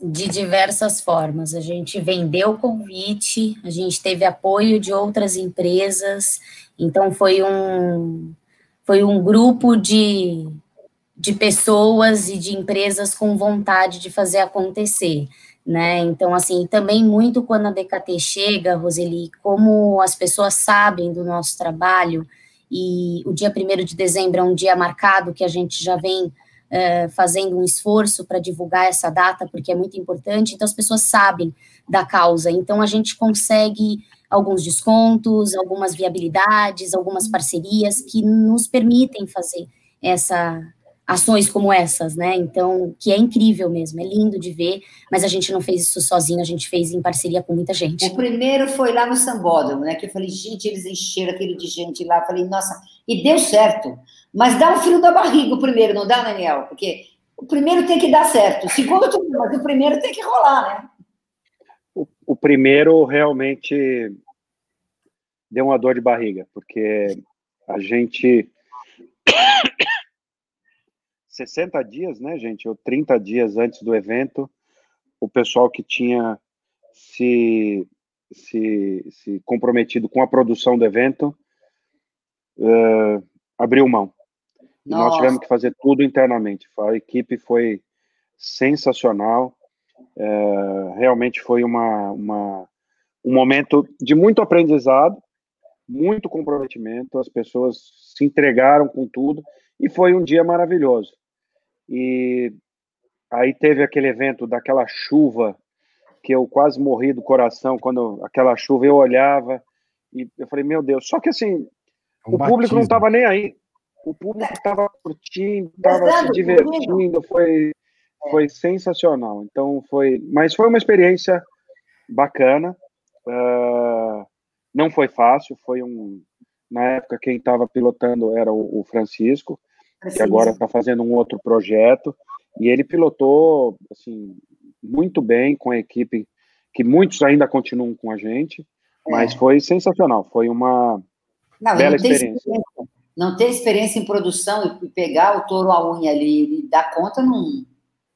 De diversas formas. A gente vendeu o convite, a gente teve apoio de outras empresas, então foi um foi um grupo de, de pessoas e de empresas com vontade de fazer acontecer. Né? Então, assim, também muito quando a DKT chega, Roseli, como as pessoas sabem do nosso trabalho, e o dia 1 de dezembro é um dia marcado que a gente já vem uh, fazendo um esforço para divulgar essa data, porque é muito importante, então as pessoas sabem da causa, então a gente consegue alguns descontos, algumas viabilidades, algumas parcerias que nos permitem fazer essa ações como essas, né? Então, que é incrível mesmo, é lindo de ver, mas a gente não fez isso sozinho, a gente fez em parceria com muita gente. O primeiro foi lá no Sambódromo, né? Que eu falei, gente, eles encheram aquele de gente lá, eu falei, nossa, e deu certo. Mas dá um frio da barriga o primeiro, não dá, Daniel? Porque o primeiro tem que dar certo, o segundo mas o primeiro tem que rolar, né? O, o primeiro realmente deu uma dor de barriga, porque a gente 60 dias, né, gente, ou 30 dias antes do evento, o pessoal que tinha se, se, se comprometido com a produção do evento uh, abriu mão. Nós tivemos que fazer tudo internamente. A equipe foi sensacional. Uh, realmente foi uma, uma, um momento de muito aprendizado, muito comprometimento. As pessoas se entregaram com tudo e foi um dia maravilhoso. E aí teve aquele evento daquela chuva que eu quase morri do coração quando aquela chuva eu olhava e eu falei, meu Deus. Só que assim, é um o batismo. público não estava nem aí. O público estava curtindo, estava se divertindo, foi, foi sensacional. Então foi, mas foi uma experiência bacana. Uh, não foi fácil, foi um na época quem estava pilotando era o, o Francisco que agora está fazendo um outro projeto, e ele pilotou assim, muito bem com a equipe, que muitos ainda continuam com a gente, Mas é. foi sensacional, foi uma não, bela experiência. experiência. Não ter experiência em produção e pegar o touro à unha ali e dar conta, não,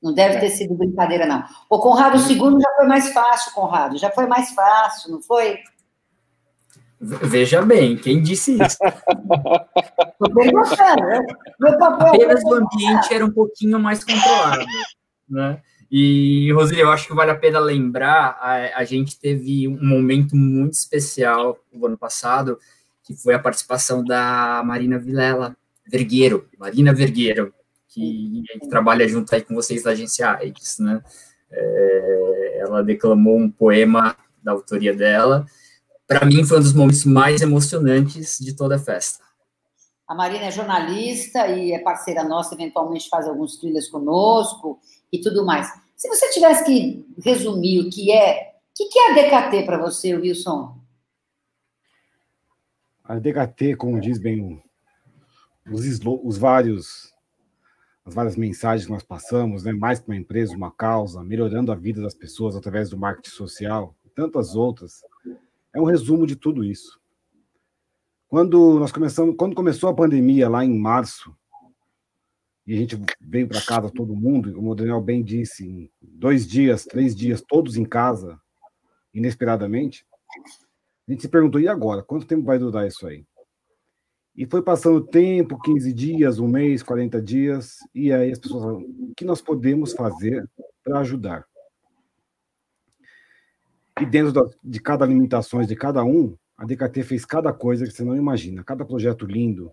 não deve é. ter sido brincadeira, não. O Conrado II uhum. já foi mais fácil, Conrado, já foi mais fácil, não foi? Veja bem, quem disse isso? Estou perguntando, né? Meu papel é Apenas o ambiente era um pouquinho mais controlado, né? E, Roseli, eu acho que vale a pena lembrar, a, a gente teve um momento muito especial no ano passado, que foi a participação da Marina Vilela Vergueiro, Marina Vergueiro, que trabalha junto aí com vocês da agência AIDS, né? É, ela declamou um poema da autoria dela. Para mim, foi um dos momentos mais emocionantes de toda a festa. A Marina é jornalista e é parceira nossa, eventualmente faz alguns trilhas conosco e tudo mais. Se você tivesse que resumir o que é, o que é a DKT para você, Wilson? A DKT, como diz bem os, os vários as várias mensagens que nós passamos, né? mais que uma empresa, uma causa, melhorando a vida das pessoas através do marketing social, e tantas outras, é um resumo de tudo isso. Quando nós começamos, quando começou a pandemia lá em março, e a gente veio para casa todo mundo, como o Daniel bem disse, em dois dias, três dias, todos em casa, inesperadamente, a gente se perguntou, e agora? Quanto tempo vai durar isso aí? E foi passando o tempo, 15 dias, um mês, 40 dias, e aí as pessoas falam, o que nós podemos fazer para ajudar? E dentro de cada limitações de cada um, a DKT fez cada coisa que você não imagina, cada projeto lindo.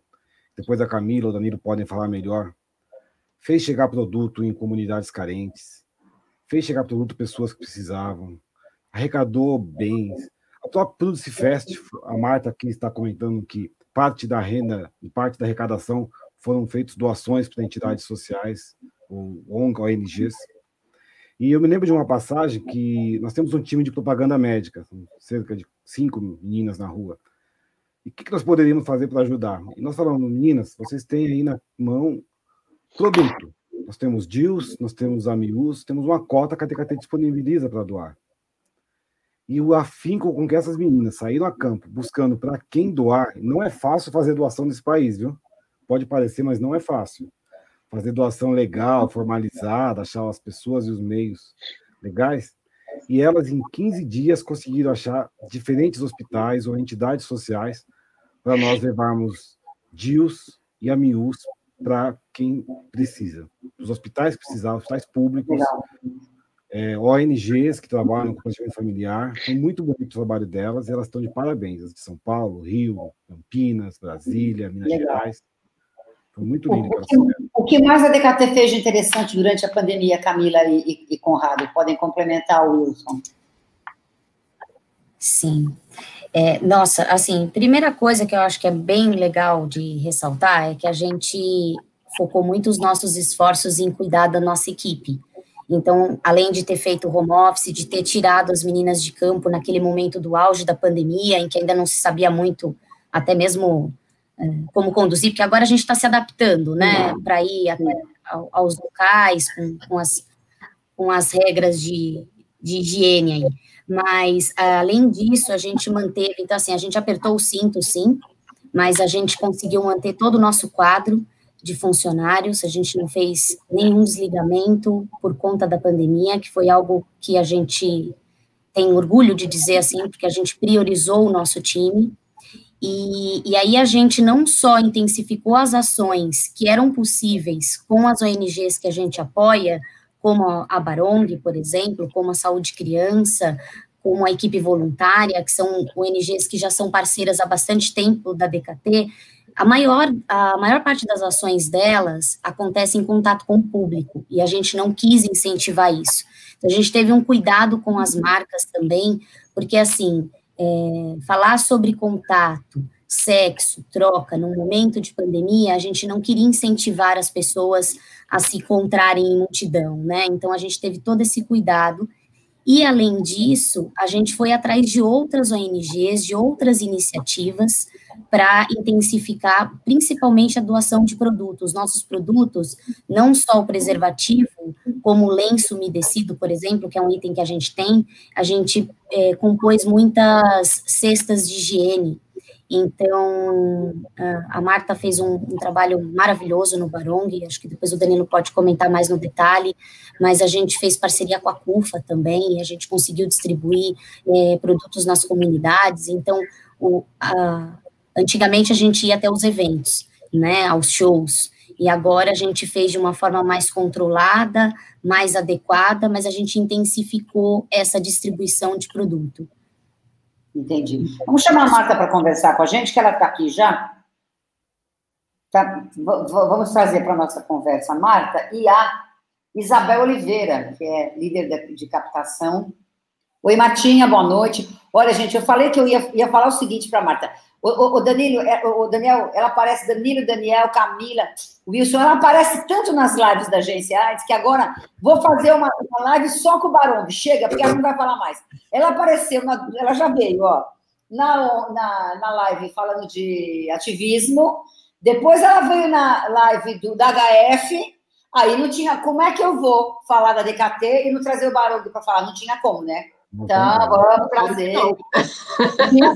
Depois a Camila ou o Danilo podem falar melhor. Fez chegar produto em comunidades carentes, fez chegar produto pessoas que precisavam, arrecadou bens. Própria Produce Fest, a Marta aqui está comentando que parte da renda e parte da arrecadação foram feitas doações para entidades sociais, ou ONGs. E eu me lembro de uma passagem que nós temos um time de propaganda médica, cerca de cinco meninas na rua. E o que, que nós poderíamos fazer para ajudar? E nós falamos, meninas, vocês têm aí na mão produto. Nós temos DIUs, nós temos AMIUs, temos uma cota que a TKT disponibiliza para doar e o afinco com que essas meninas saíram a campo buscando para quem doar. Não é fácil fazer doação nesse país, viu? Pode parecer, mas não é fácil. Fazer doação legal, formalizada, achar as pessoas e os meios legais. E elas, em 15 dias, conseguiram achar diferentes hospitais ou entidades sociais para nós levarmos DIUs e AMIUs para quem precisa. Os hospitais precisavam, hospitais públicos, é, ONGs que trabalham com planejamento familiar. Foi muito bonito o trabalho delas e elas estão de parabéns. As de São Paulo, Rio, Campinas, Brasília, Minas Legal. Gerais. Foi muito lindo. O, que, o que mais a DKT fez de interessante durante a pandemia, Camila e, e, e Conrado? Podem complementar o Wilson. Sim. É, nossa, assim, primeira coisa que eu acho que é bem legal de ressaltar é que a gente focou muito os nossos esforços em cuidar da nossa equipe. Então, além de ter feito home office, de ter tirado as meninas de campo naquele momento do auge da pandemia, em que ainda não se sabia muito, até mesmo é, como conduzir, porque agora a gente está se adaptando, né, uhum. para ir aos locais com, com, as, com as regras de, de higiene aí. Mas, além disso, a gente manteve, então, assim, a gente apertou o cinto, sim, mas a gente conseguiu manter todo o nosso quadro, de funcionários, a gente não fez nenhum desligamento por conta da pandemia, que foi algo que a gente tem orgulho de dizer assim, porque a gente priorizou o nosso time. E, e aí a gente não só intensificou as ações que eram possíveis com as ONGs que a gente apoia, como a Barong, por exemplo, como a Saúde Criança, como a equipe voluntária, que são ONGs que já são parceiras há bastante tempo da DKT, a maior, a maior parte das ações delas acontece em contato com o público, e a gente não quis incentivar isso. Então, a gente teve um cuidado com as marcas também, porque, assim, é, falar sobre contato, sexo, troca, num momento de pandemia, a gente não queria incentivar as pessoas a se encontrarem em multidão, né? Então, a gente teve todo esse cuidado, E, além disso, a gente foi atrás de outras ONGs, de outras iniciativas, para intensificar principalmente a doação de produtos. Nossos produtos, não só o preservativo, como o lenço umedecido, por exemplo, que é um item que a gente tem, a gente é, compôs muitas cestas de higiene. Então, a Marta fez um, um, trabalho maravilhoso no Barong, acho que depois o Danilo pode comentar mais no detalhe, mas a gente fez parceria com a CUFA também, a gente conseguiu distribuir é, produtos nas comunidades, então, o, a, Antigamente a gente ia até os eventos, né, aos shows, e agora a gente fez de uma forma mais controlada, mais adequada, mas a gente intensificou essa distribuição de produto. Entendi. Vamos chamar a Marta para conversar com a gente, que ela está aqui já. Tá, vamos trazer para a nossa conversa a Marta e a Isabel Oliveira, que é líder de captação. Oi, Martinha, boa noite. Olha, gente, eu falei que eu ia, ia falar o seguinte para a Marta. O, o, o, Danilo, é, o Daniel, ela aparece, Danilo, Daniel, Camila, Wilson, ela aparece tanto nas lives da agência AIDS que agora vou fazer uma, uma live só com o Barong. Chega, porque ela não vai falar mais. Ela apareceu, na, ela já veio, ó, na, na, na live falando de ativismo, depois ela veio na live do, da HF, aí não tinha, como é que eu vou falar da DKT e não trazer o Barong para falar? Não tinha como, né? Então, vamos trazer.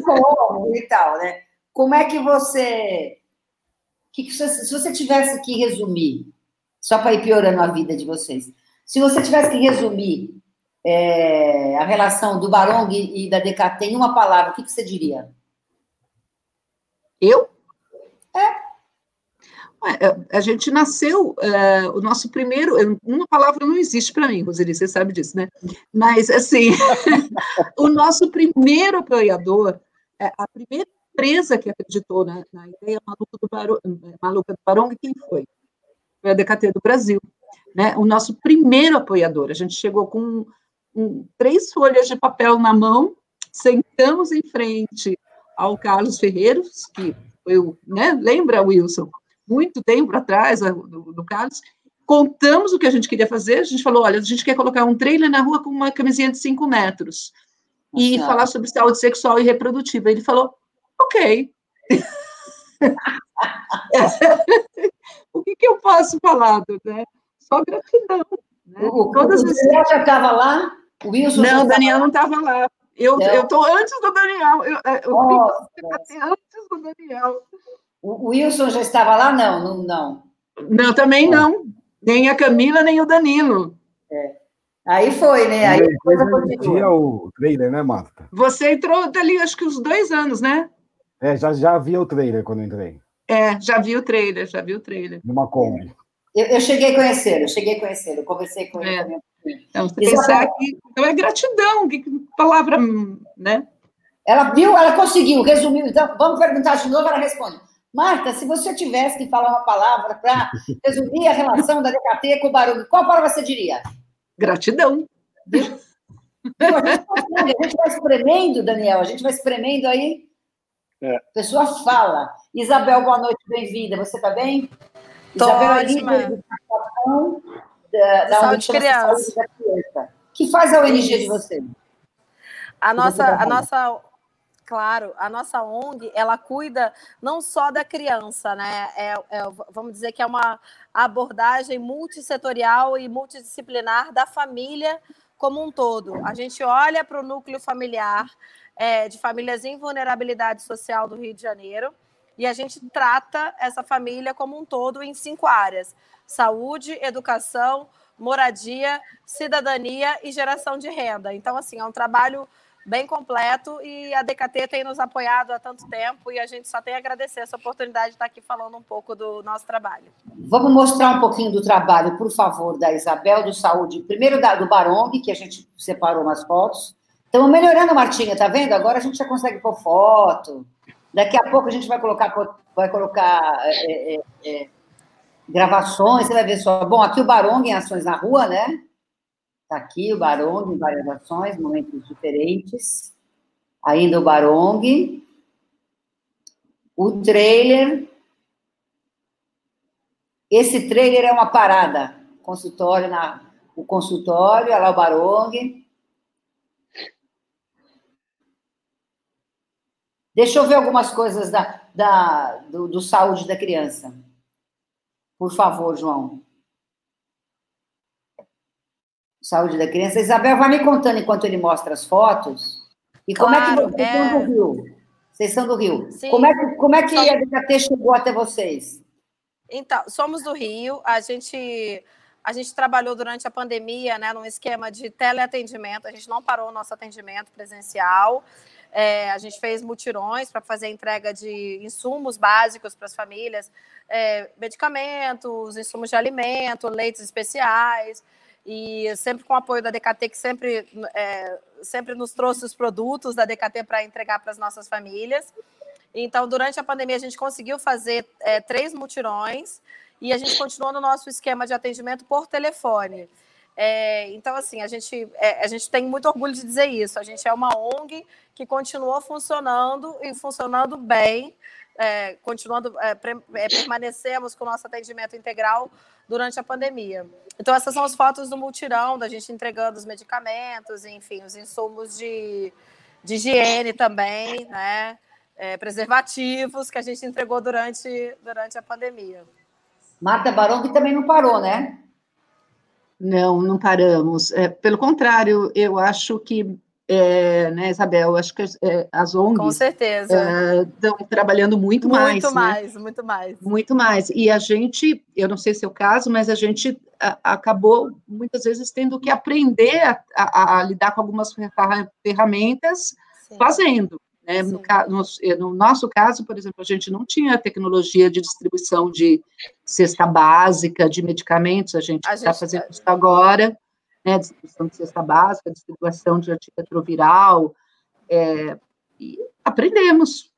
como e tal, né? Como é que você. Que que se você tivesse que resumir, só para ir piorando a vida de vocês, se você tivesse que resumir é, a relação do Barong e da DKT em uma palavra, o que, que você diria? Eu? É. A gente nasceu, uh, o nosso primeiro, uma palavra não existe para mim, Roseli, você sabe disso, né? Mas, assim, o nosso primeiro apoiador, é, a primeira empresa que acreditou na, na ideia maluca do, Barão, maluca do Barong, quem foi? Foi a DKT do Brasil, né? O nosso primeiro apoiador, a gente chegou com um, três folhas de papel na mão, sentamos em frente ao Carlos Ferreiros, que foi o, né? Lembra, Wilson? Muito tempo atrás, do, do Carlos, contamos o que a gente queria fazer, a gente falou, olha, a gente quer colocar um trailer na rua com uma camisinha de 5 metros e Nossa. falar sobre saúde sexual e reprodutiva. Ele falou, ok. o que, que, eu posso falar, né? Só gratidão. Né? O, Todas o, Daniel já estava lá? O Wilson não, o Daniel não estava lá. Eu estou antes do Daniel. Eu, eu, antes do Daniel. O Wilson já estava lá? Não, não. Não, não também não. Nem a Camila, nem o Danilo. É. Aí foi, né? Aí depois tinha o trailer, né, Marta? Você entrou dali, acho que uns dois anos, né? É, já, já vi o trailer quando entrei. É, já vi o trailer, já vi o trailer. Numa Kombi. Eu, eu cheguei a conhecer, eu cheguei a conhecer, eu conversei com ele é. também. Então, você pensar que então é gratidão, que palavra, né? Ela viu, ela conseguiu, resumiu. Então, vamos perguntar de novo, ela responde. Marta, se você tivesse que falar uma palavra para resumir a relação da DKT com o barulho, qual palavra você diria? Gratidão. A gente, vai espremendo, Daniel, a gente vai espremendo aí. É. A pessoa fala. Isabel, boa noite, bem-vinda. Você está bem? Tô Isabel é líder de da, da Saúde criança. Saúde da criança. que faz a ONG de você? A nossa, a nossa Claro, a nossa ONG ela cuida não só da criança, né? É, é, vamos dizer que é uma abordagem multissetorial e multidisciplinar da família como um todo. A gente olha para o núcleo familiar é, de famílias em vulnerabilidade social do Rio de Janeiro e a gente trata essa família como um todo em cinco áreas: saúde, educação, moradia, cidadania e geração de renda. Então, assim, é um trabalho bem completo e a DKT tem nos apoiado há tanto tempo e a gente só tem a agradecer essa oportunidade de estar aqui falando um pouco do nosso trabalho. Vamos mostrar um pouquinho do trabalho, por favor, da Isabel do Saúde. Primeiro da, do Barong, que a gente separou umas fotos. Estamos melhorando, Martinha, tá vendo? Agora a gente já consegue pôr foto. Daqui a pouco a gente vai colocar, vai colocar é, é, é, gravações, você vai ver só. Bom, aqui o Barong em ações na rua, né? está aqui, o Barong, em várias ações, momentos diferentes. Ainda o Barong. O trailer. Esse trailer é uma parada. Consultório na, o consultório, é lá o Barong. Deixa eu ver algumas coisas da, da, do, do saúde da criança. Por favor, João. Saúde da criança. Isabel, vai me contando enquanto ele mostra as fotos. E como claro, é que vocês é... são do Rio? Vocês são do Rio. Sim. Como é que, como é que a DKT chegou até vocês? Então, somos do Rio. A gente a gente trabalhou durante a pandemia, né, num esquema de teleatendimento. A gente não parou o nosso atendimento presencial. É, a gente fez mutirões para fazer entrega de insumos básicos para as famílias, é, medicamentos, insumos de alimento, leites especiais, e sempre com o apoio da DKT, que sempre, é, sempre nos trouxe os produtos da DKT para entregar para as nossas famílias. Então, durante a pandemia, a gente conseguiu fazer é, três mutirões e a gente continuou no nosso esquema de atendimento por telefone. É, então, assim, a gente, é, a gente tem muito orgulho de dizer isso. A gente é uma ONG que continuou funcionando e funcionando bem, é, continuando, é, é, permanecemos com o nosso atendimento integral durante a pandemia. Então, essas são as fotos do multirão, da gente entregando os medicamentos, enfim, os insumos de, de higiene também, né? É, preservativos que a gente entregou durante, durante a pandemia. Marta Barão, que também não parou, né? Não, não paramos. É, pelo contrário, eu acho que, é, né, Isabel, acho que é, as ONGs Com certeza. estão é, trabalhando muito, muito mais. Muito mais, né? muito mais. Muito mais. E a gente, eu não sei se é o caso, mas a gente a, acabou muitas vezes tendo que aprender a, a, a lidar com algumas ferramentas Sim. fazendo. Né? No, no, eh, no, nosso caso, por exemplo, a gente não tinha tecnologia de distribuição de cesta básica, de medicamentos, a gente está fazendo isso agora, né? distribuição de cesta básica, distribuição de antirretroviral, é, e aprendemos,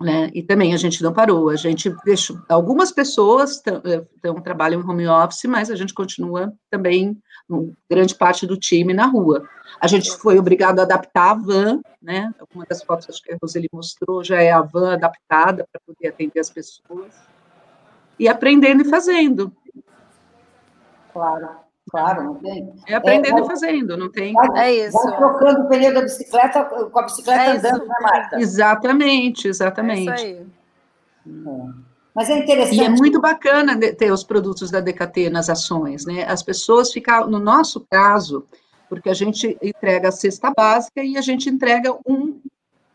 né? E também a gente não parou, a gente deixou, algumas pessoas estão trabalham em home office, mas a gente continua também, grande parte do time na rua. A gente foi obrigado a adaptar a van, né? Uma das fotos que a Roseli mostrou já é a van adaptada para poder atender as pessoas. E aprendendo e fazendo. Claro. Claro, não tem. É aprendendo é, e fazendo, não tem. Vai, é isso. Vai trocando o pneu da bicicleta com a bicicleta é andando, né, Marta? Exatamente, exatamente. É isso aí. É. Mas é interessante. E é muito bacana ter os produtos da DKT nas ações, né? As pessoas ficam, no nosso caso, porque a gente entrega a cesta básica e a gente entrega um,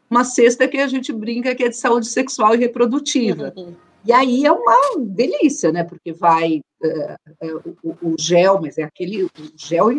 uma cesta que a gente brinca que é de saúde sexual e reprodutiva. Uhum. E aí é uma delícia, né? Porque vai o, o, gel, mas é aquele o gel.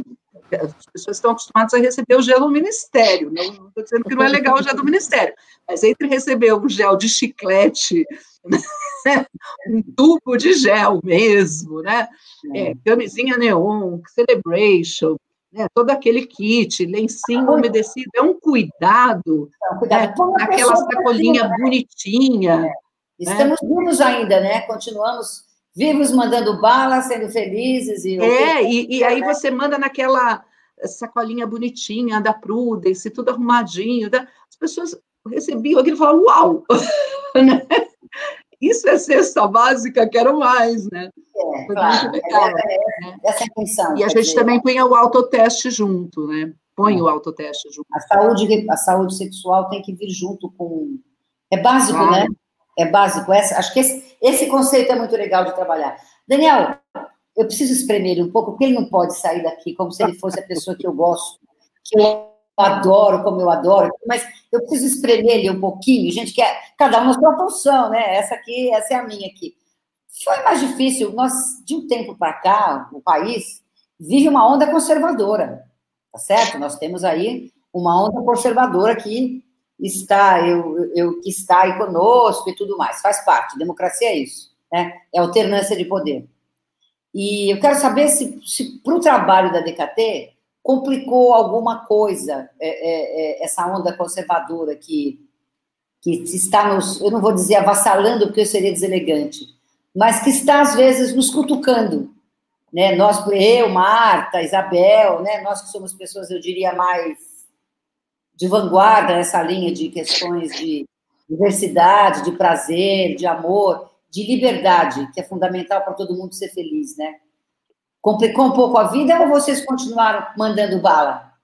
As pessoas estão acostumadas a receber o gel no ministério. Não estou dizendo que não é legal o gel do ministério, mas entre receber um gel de chiclete, né? um tubo de gel mesmo, né? É, camisinha neon, celebration, né, todo aquele kit, lencinho umedecido, é um cuidado, é um cuidado. Né, aquela sacolinha né? bonitinha. É. Estamos né? vivos ainda, né? Continuamos vivos, mandando bala, sendo felizes. E é, e, e aí você manda naquela sacolinha bonitinha da Prudence, tudo arrumadinho. Da... As pessoas recebiam aquilo e falavam, uau! né? Isso é cesta básica, quero mais, né? É, claro, legal, é, né? essa é a função. E a gente dizer, também põe o autoteste junto, né? Põe é. o autoteste junto. A saúde, a saúde sexual tem que vir junto com. É básico, claro. né? É básico. Essa, acho que esse, esse conceito é muito legal de trabalhar. Daniel, eu preciso espremer ele um pouco, porque ele não pode sair daqui como se ele fosse a pessoa que eu gosto, que eu adoro, como eu adoro, mas eu preciso espremer ele um pouquinho, gente, que é, cada um na sua função, né? Essa aqui, essa é a minha aqui. Foi mais difícil, nós, de um tempo para cá, o país vive uma onda conservadora, tá certo? Nós temos aí uma onda conservadora que está, eu, eu, que está aí conosco e tudo mais, faz parte, democracia é isso, né? É alternância de poder. E eu quero saber se, se para o trabalho da DKT complicou alguma coisa é, é, é, essa onda conservadora que, que está nos, eu não vou dizer avassalando, porque eu seria deselegante, mas que está, às vezes, nos cutucando. Né? Nós, eu, Marta, Isabel, né? nós que somos pessoas, eu diria, mais de vanguarda nessa linha de questões de diversidade, de prazer, de amor, de liberdade, que é fundamental para todo mundo ser feliz, né? Complicou um pouco a vida ou vocês continuaram mandando bala?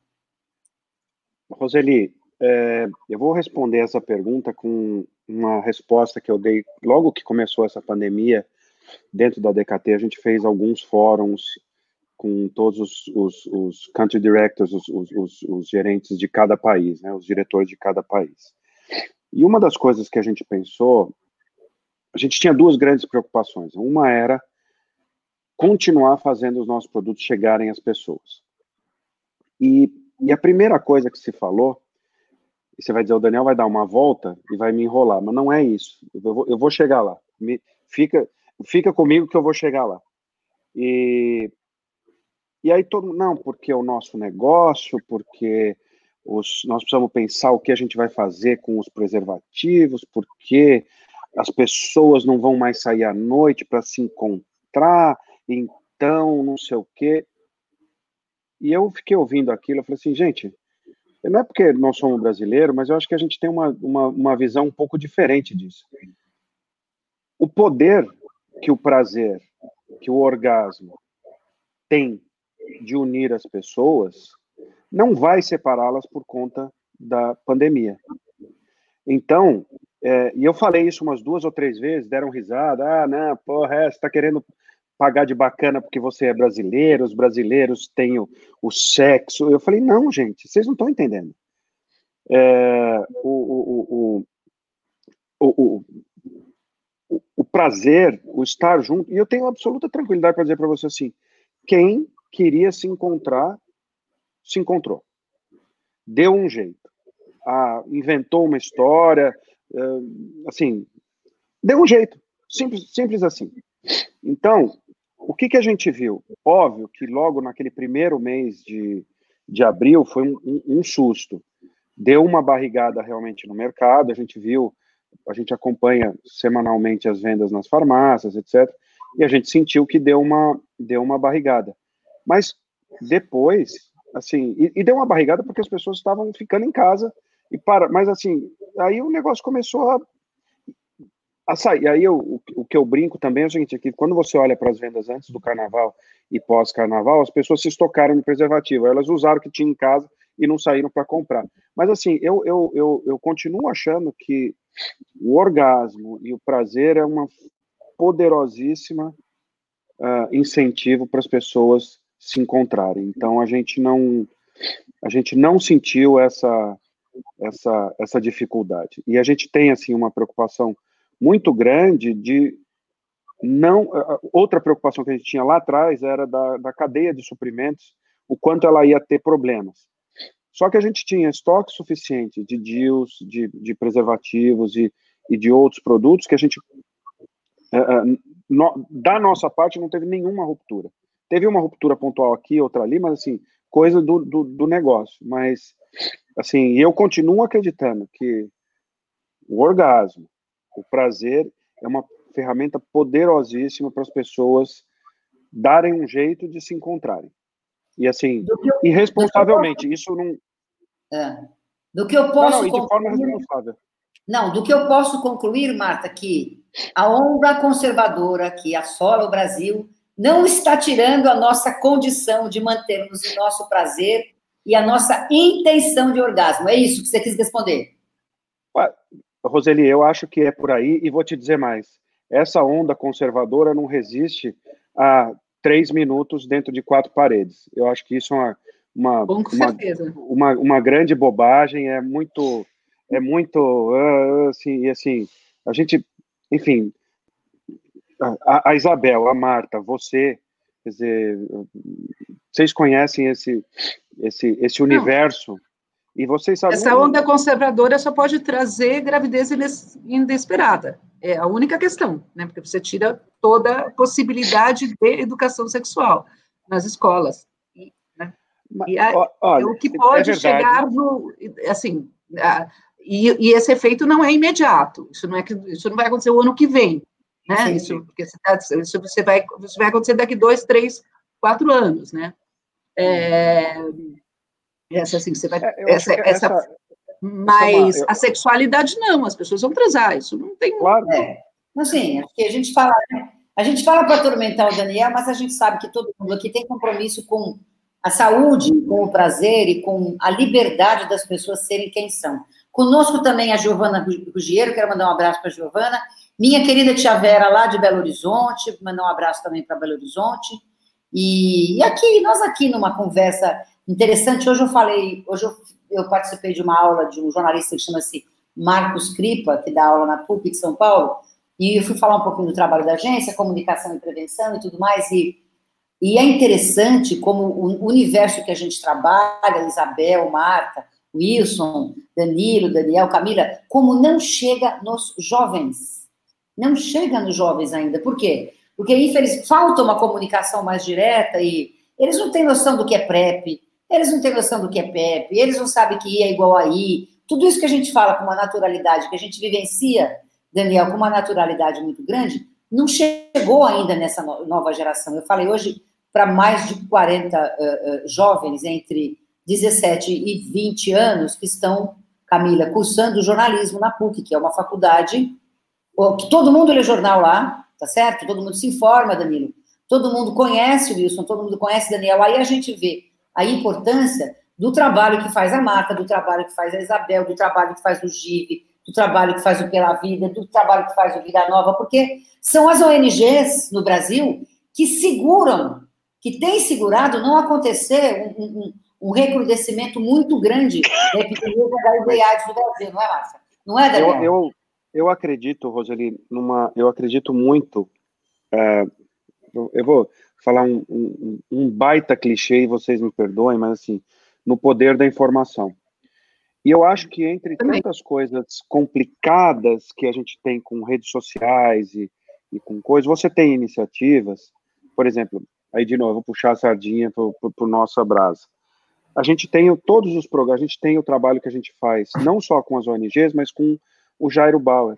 Roseli, é, eu vou responder essa pergunta com uma resposta que eu dei logo que começou essa pandemia. Dentro da DKT, a gente fez alguns fóruns com todos os, os, os country directors, os, os, os, gerentes de cada país, né, os diretores de cada país. E uma das coisas que a gente pensou, a gente tinha duas grandes preocupações. Uma era continuar fazendo os nossos produtos chegarem às pessoas. E, e a primeira coisa que se falou, e você vai dizer, o Daniel vai dar uma volta e vai me enrolar, mas não é isso. Eu vou, eu vou chegar lá. Me, fica, fica comigo que eu vou chegar lá. E e aí todo não, porque é o nosso negócio, porque os, nós precisamos pensar o que a gente vai fazer com os preservativos, porque as pessoas não vão mais sair à noite para se encontrar, então não sei o quê. E eu fiquei ouvindo aquilo, eu falei assim, gente, não é porque nós somos brasileiros, mas eu acho que a gente tem uma, uma, uma visão um pouco diferente disso. O poder que o prazer, que o orgasmo tem de unir as pessoas não vai separá-las por conta da pandemia. Então, é, e eu falei isso umas duas ou três vezes, deram risada, ah, não, porra, é, você está querendo pagar de bacana porque você é brasileiro, os brasileiros têm o, o sexo. Eu falei, não, gente, vocês não estão entendendo. É, o, o, o prazer, o estar junto, e eu tenho absoluta tranquilidade para dizer para você assim, quem queria se encontrar, se encontrou. Deu um jeito. Ah, inventou uma história, uh, assim, deu um jeito. Simples, simples assim. Então, o que, que a gente viu? Óbvio que logo naquele primeiro mês de, de abril foi um, um, um susto. Deu uma barrigada realmente no mercado, a gente viu, a gente acompanha semanalmente as vendas nas farmácias, etc. E a gente sentiu que deu uma, deu uma barrigada. Mas depois, assim, e, e, deu uma barrigada porque as pessoas estavam ficando em casa e para, mas assim, aí o negócio começou a, a sair. Aí eu, o, o, que eu brinco também é o seguinte, aqui, quando você olha para as vendas antes do carnaval e pós-carnaval, as pessoas se estocaram no preservativo, elas usaram o que tinha em casa e não saíram para comprar. Mas assim, eu, eu, eu, eu continuo achando que o orgasmo e o prazer é uma poderosíssima uh, incentivo para as pessoas se encontrarem. Então a gente não a gente não sentiu essa essa essa dificuldade. E a gente tem assim uma preocupação muito grande de não outra preocupação que a gente tinha lá atrás era da, da cadeia de suprimentos, o quanto ela ia ter problemas. Só que a gente tinha estoque suficiente de DIUs, de, de preservativos e, e de outros produtos que a gente, no, da nossa parte, não teve nenhuma ruptura. Teve uma ruptura pontual aqui, outra ali, mas assim, coisa do, do, do negócio. Mas, assim, eu continuo acreditando que o orgasmo, o prazer, é uma ferramenta poderosíssima para as pessoas darem um jeito de se encontrarem. E assim, eu, irresponsavelmente, isso não. É. Do que eu posso. Não, não, de forma responsável. Não, do que eu posso concluir, Marta, que a onda conservadora que assola o Brasil não está tirando a nossa condição de mantermos o nosso prazer e a nossa intenção de orgasmo. É isso que você quis responder. Roseli, eu acho que é por aí e vou te dizer mais. Essa onda conservadora não resiste a três minutos dentro de quatro paredes. Eu acho que isso é uma, uma, uma, uma, uma, grande bobagem, é muito, é muito, ah, assim, assim, a gente, enfim, a, a, Isabel, a Marta, você, quer dizer, vocês conhecem esse, esse, esse universo e vocês sabem. Essa onda conservadora só pode trazer gravidez inesperada. É a única questão, né? Porque você tira toda a possibilidade de educação sexual nas escolas. Né? E a, Olha, o que é pode é chegar no. Assim, a, e, e, esse efeito não é imediato. Isso não é que isso não vai acontecer o ano que vem né? Isso, porque você tá, isso você vai, isso vai acontecer daqui dois, três, quatro anos, né? É, essa assim, você vai, é, essa, essa, essa, mas a sexualidade não, as pessoas vão transar, isso não tem. Claro. É, assim, que a gente fala, né? a gente fala para atormentar o Daniel, mas a gente sabe que todo mundo aqui tem compromisso com a saúde com o prazer e com a liberdade das pessoas serem quem são. Conosco também a Giovana Ruggiero, quero mandar um abraço para a Giovana. Minha querida tia Vera, lá de Belo Horizonte, mandar um abraço também para Belo Horizonte. E, e, aqui, nós aqui numa conversa interessante, hoje eu falei, hoje eu, eu participei de uma aula de um jornalista que chama-se Marcos Cripa, que dá aula na PUC de São Paulo, e eu fui falar um pouquinho do trabalho da agência, comunicação e prevenção e tudo mais, e, e é interessante como o universo que a gente trabalha, Isabel, Marta, Wilson, Danilo, Daniel, Camila, como não chega nos jovens. Não chega nos jovens ainda. Por quê? Porque, infelizmente, falta uma comunicação mais direta e eles não têm noção do que é PrEP, eles não têm noção do que é PEP, eles não sabem que I é igual a I. Tudo isso que a gente fala com uma naturalidade, que a gente vivencia Daniel, com uma naturalidade muito grande, não chegou ainda nessa nova geração. Eu falei hoje para mais de 40 uh, uh, jovens entre 17 e 20 anos que estão, Camila, cursando jornalismo na PUC, que é uma faculdade todo mundo lê jornal lá, tá certo? Todo mundo se informa, Danilo. Todo mundo conhece o Wilson, todo mundo conhece Daniel. Aí a gente vê a importância do trabalho que faz a Marta, do trabalho que faz a Isabel, do trabalho que faz o Give, do trabalho que faz o Pela Vida, do trabalho que faz o Vida Nova, porque são as ONGs no Brasil que seguram, que têm segurado não acontecer um, um, um recrudescimento muito grande da epidemia da HIV no Brasil, não é, Márcia? Não é, Daniel? Eu, eu, eu acredito, Roseli, numa, eu acredito muito, é, eu, eu, vou falar um, um, um baita clichê e vocês me perdoem, mas assim, no poder da informação. E eu acho que entre tantas coisas complicadas que a gente tem com redes sociais e, e com coisas, você tem iniciativas, por exemplo, aí de novo, vou puxar a sardinha para o nosso abraço. A gente tem todos os programas, a gente tem o trabalho que a gente faz, não só com as ONGs, mas com o Jairo Bauer.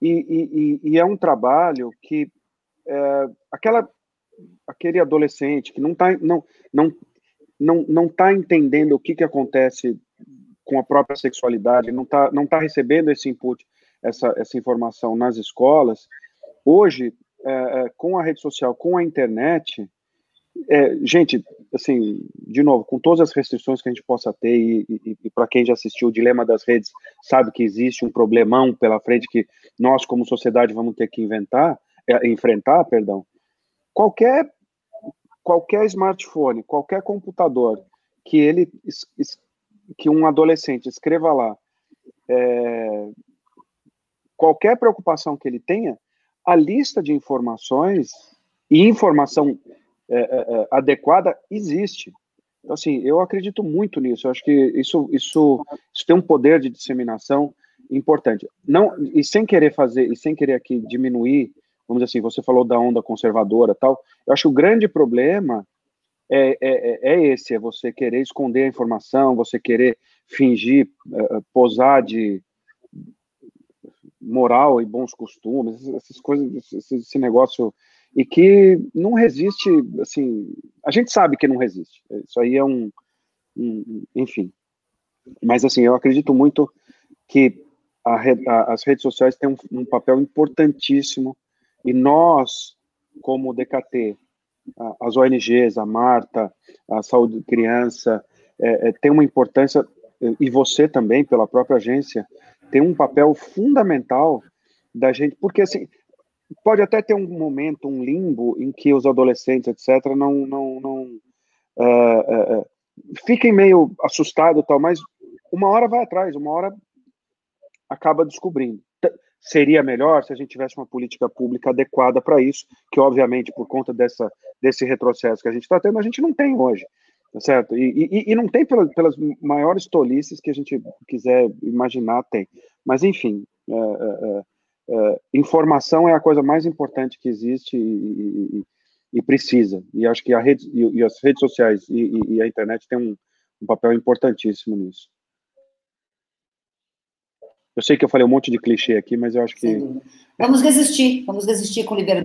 E, e, e é um trabalho que é, aquela, aquele adolescente que não está não, não, não, não tá entendendo o que, que acontece com a própria sexualidade, não está não tá recebendo esse input, essa, essa informação nas escolas, hoje, é, é, com a rede social, com a internet, é, gente, assim, de novo, com todas as restrições que a gente possa ter, e, e, e para quem já assistiu o Dilema das Redes, sabe que existe um problemão pela frente que nós, como sociedade, vamos ter que inventar, é, enfrentar, perdão. Qualquer, qualquer smartphone, qualquer computador que ele que um adolescente escreva lá é, qualquer preocupação que ele tenha, a lista de informações e informação é, é, é, adequada existe. Então, assim, eu acredito muito nisso. Eu acho que isso, isso, isso tem um poder de disseminação importante. Não e sem querer fazer e sem querer aqui diminuir, vamos dizer assim, você falou da onda conservadora, tal. Eu acho que o grande problema é, é, é, é, esse, é você querer esconder a informação, você querer fingir, posar de moral e bons costumes, essas coisas, esse, negócio, e que não resiste, assim, a gente sabe que não resiste, isso aí é um, um enfim, mas assim, eu acredito muito que a, a, as redes sociais têm um, um papel importantíssimo, e nós, como DKT, as ONGs, a Marta, a Saúde Criança, é, é, tem uma importância, e você também, pela própria agência, tem um papel fundamental da gente, porque assim, pode até ter um momento, um limbo, em que os adolescentes, etc., não, não, não uh, uh, fiquem meio assustados tal, mas uma hora vai atrás, uma hora acaba descobrindo seria melhor se a gente tivesse uma política pública adequada para isso, que obviamente por conta dessa, desse retrocesso que a gente está tendo, a gente não tem hoje, tá certo? E, e, e não tem pelas, pelas, maiores tolices que a gente quiser imaginar, tem. Mas, enfim, é, informação é a coisa mais importante que existe e, e precisa. E acho que a rede, e, as redes sociais e, a internet têm um, um papel importantíssimo nisso. Eu sei que eu falei um monte de clichê aqui, mas eu acho que. Vamos resistir, vamos resistir com liberdade.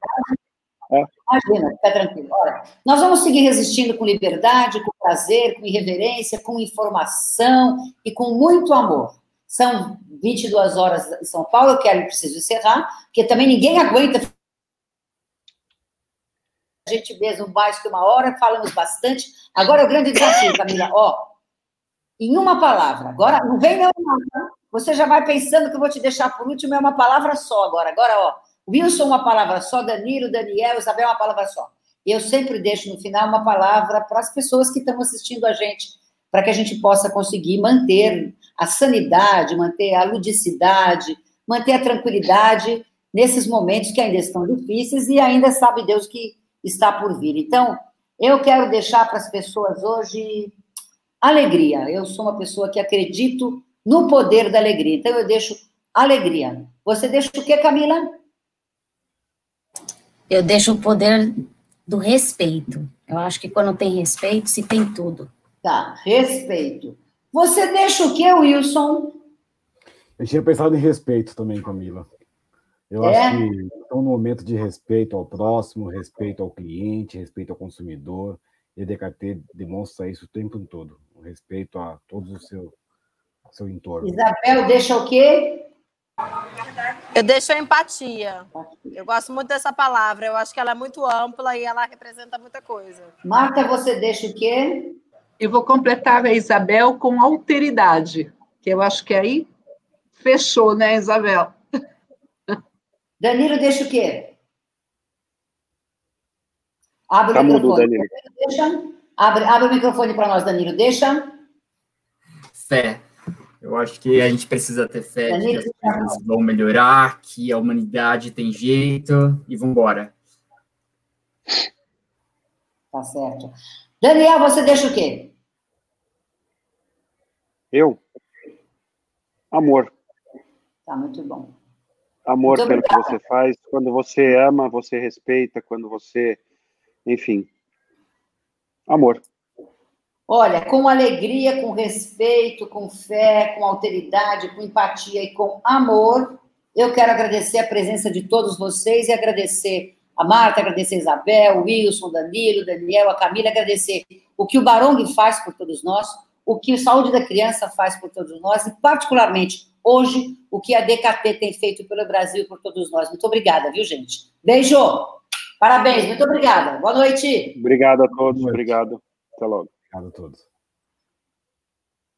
É. Imagina, fica tranquilo. Olha, nós vamos seguir resistindo com liberdade, com prazer, com irreverência, com informação e com muito amor. São 22 horas em São Paulo, eu quero e preciso encerrar, porque também ninguém aguenta gente mesmo mais que uma hora, falamos bastante. Agora é o grande desafio, Camila. Ó, em uma palavra. Agora, não vem não, você já vai pensando que eu vou te deixar por último, é uma palavra só agora. Agora, ó, Wilson, uma palavra só, Danilo, Daniel, Isabel, uma palavra só. Eu sempre deixo no final uma palavra para as pessoas que estão assistindo a gente, para que a gente possa conseguir manter a sanidade, manter a ludicidade, manter a tranquilidade nesses momentos que ainda estão difíceis e ainda sabe Deus que está por vir. Então, eu quero deixar para as pessoas hoje alegria. Eu sou uma pessoa que acredito no poder da alegria. Então, eu deixo alegria. Você deixa o que, Camila? Eu deixo o poder do respeito. Eu acho que quando tem respeito, se tem tudo. Tá, respeito. Você deixa o que, Wilson? Eu tinha pensado em respeito também, Camila. Eu é? acho que estão no momento de respeito ao próximo, respeito ao cliente, respeito ao consumidor. E a DKT demonstra isso o tempo todo, o respeito a todos o seu, seu entorno. Isabel, deixa o quê? Eu deixo a empatia. Eu gosto muito dessa palavra. Eu acho que ela é muito ampla e ela representa muita coisa. Marta, você deixa o quê? Eu vou completar a Isabel com alteridade, que eu acho que aí fechou, né, Isabel? Danilo deixa o quê? Abre tá o microfone. Danilo. Deixa. Abre, abre o microfone para nós, Danilo. Deixa. Fé. Eu acho que a gente precisa ter fé Danilo, que as coisas vão melhorar, que a humanidade tem jeito e vamos embora. Tá certo. Daniel, você deixa o quê? Eu? Amor. Tá muito bom. Amor Muito pelo obrigada. que você faz. Quando você ama, você respeita. Quando você. Enfim. Amor. Olha, com alegria, com respeito, com fé, com alteridade, com empatia e com amor, eu quero agradecer a presença de todos vocês e agradecer a Marta, agradecer a Isabel, o Wilson, Danilo, Daniel, a Camila, agradecer o que o Barong faz por todos nós, o que o Saúde da Criança faz por todos nós e, particularmente, hoje o que a DKT tem feito pelo Brasil e por todos nós. Muito obrigada, viu, gente? Beijo! Parabéns, muito obrigada. Boa noite. Obrigado a todos, obrigado. Até logo. Obrigado a todos.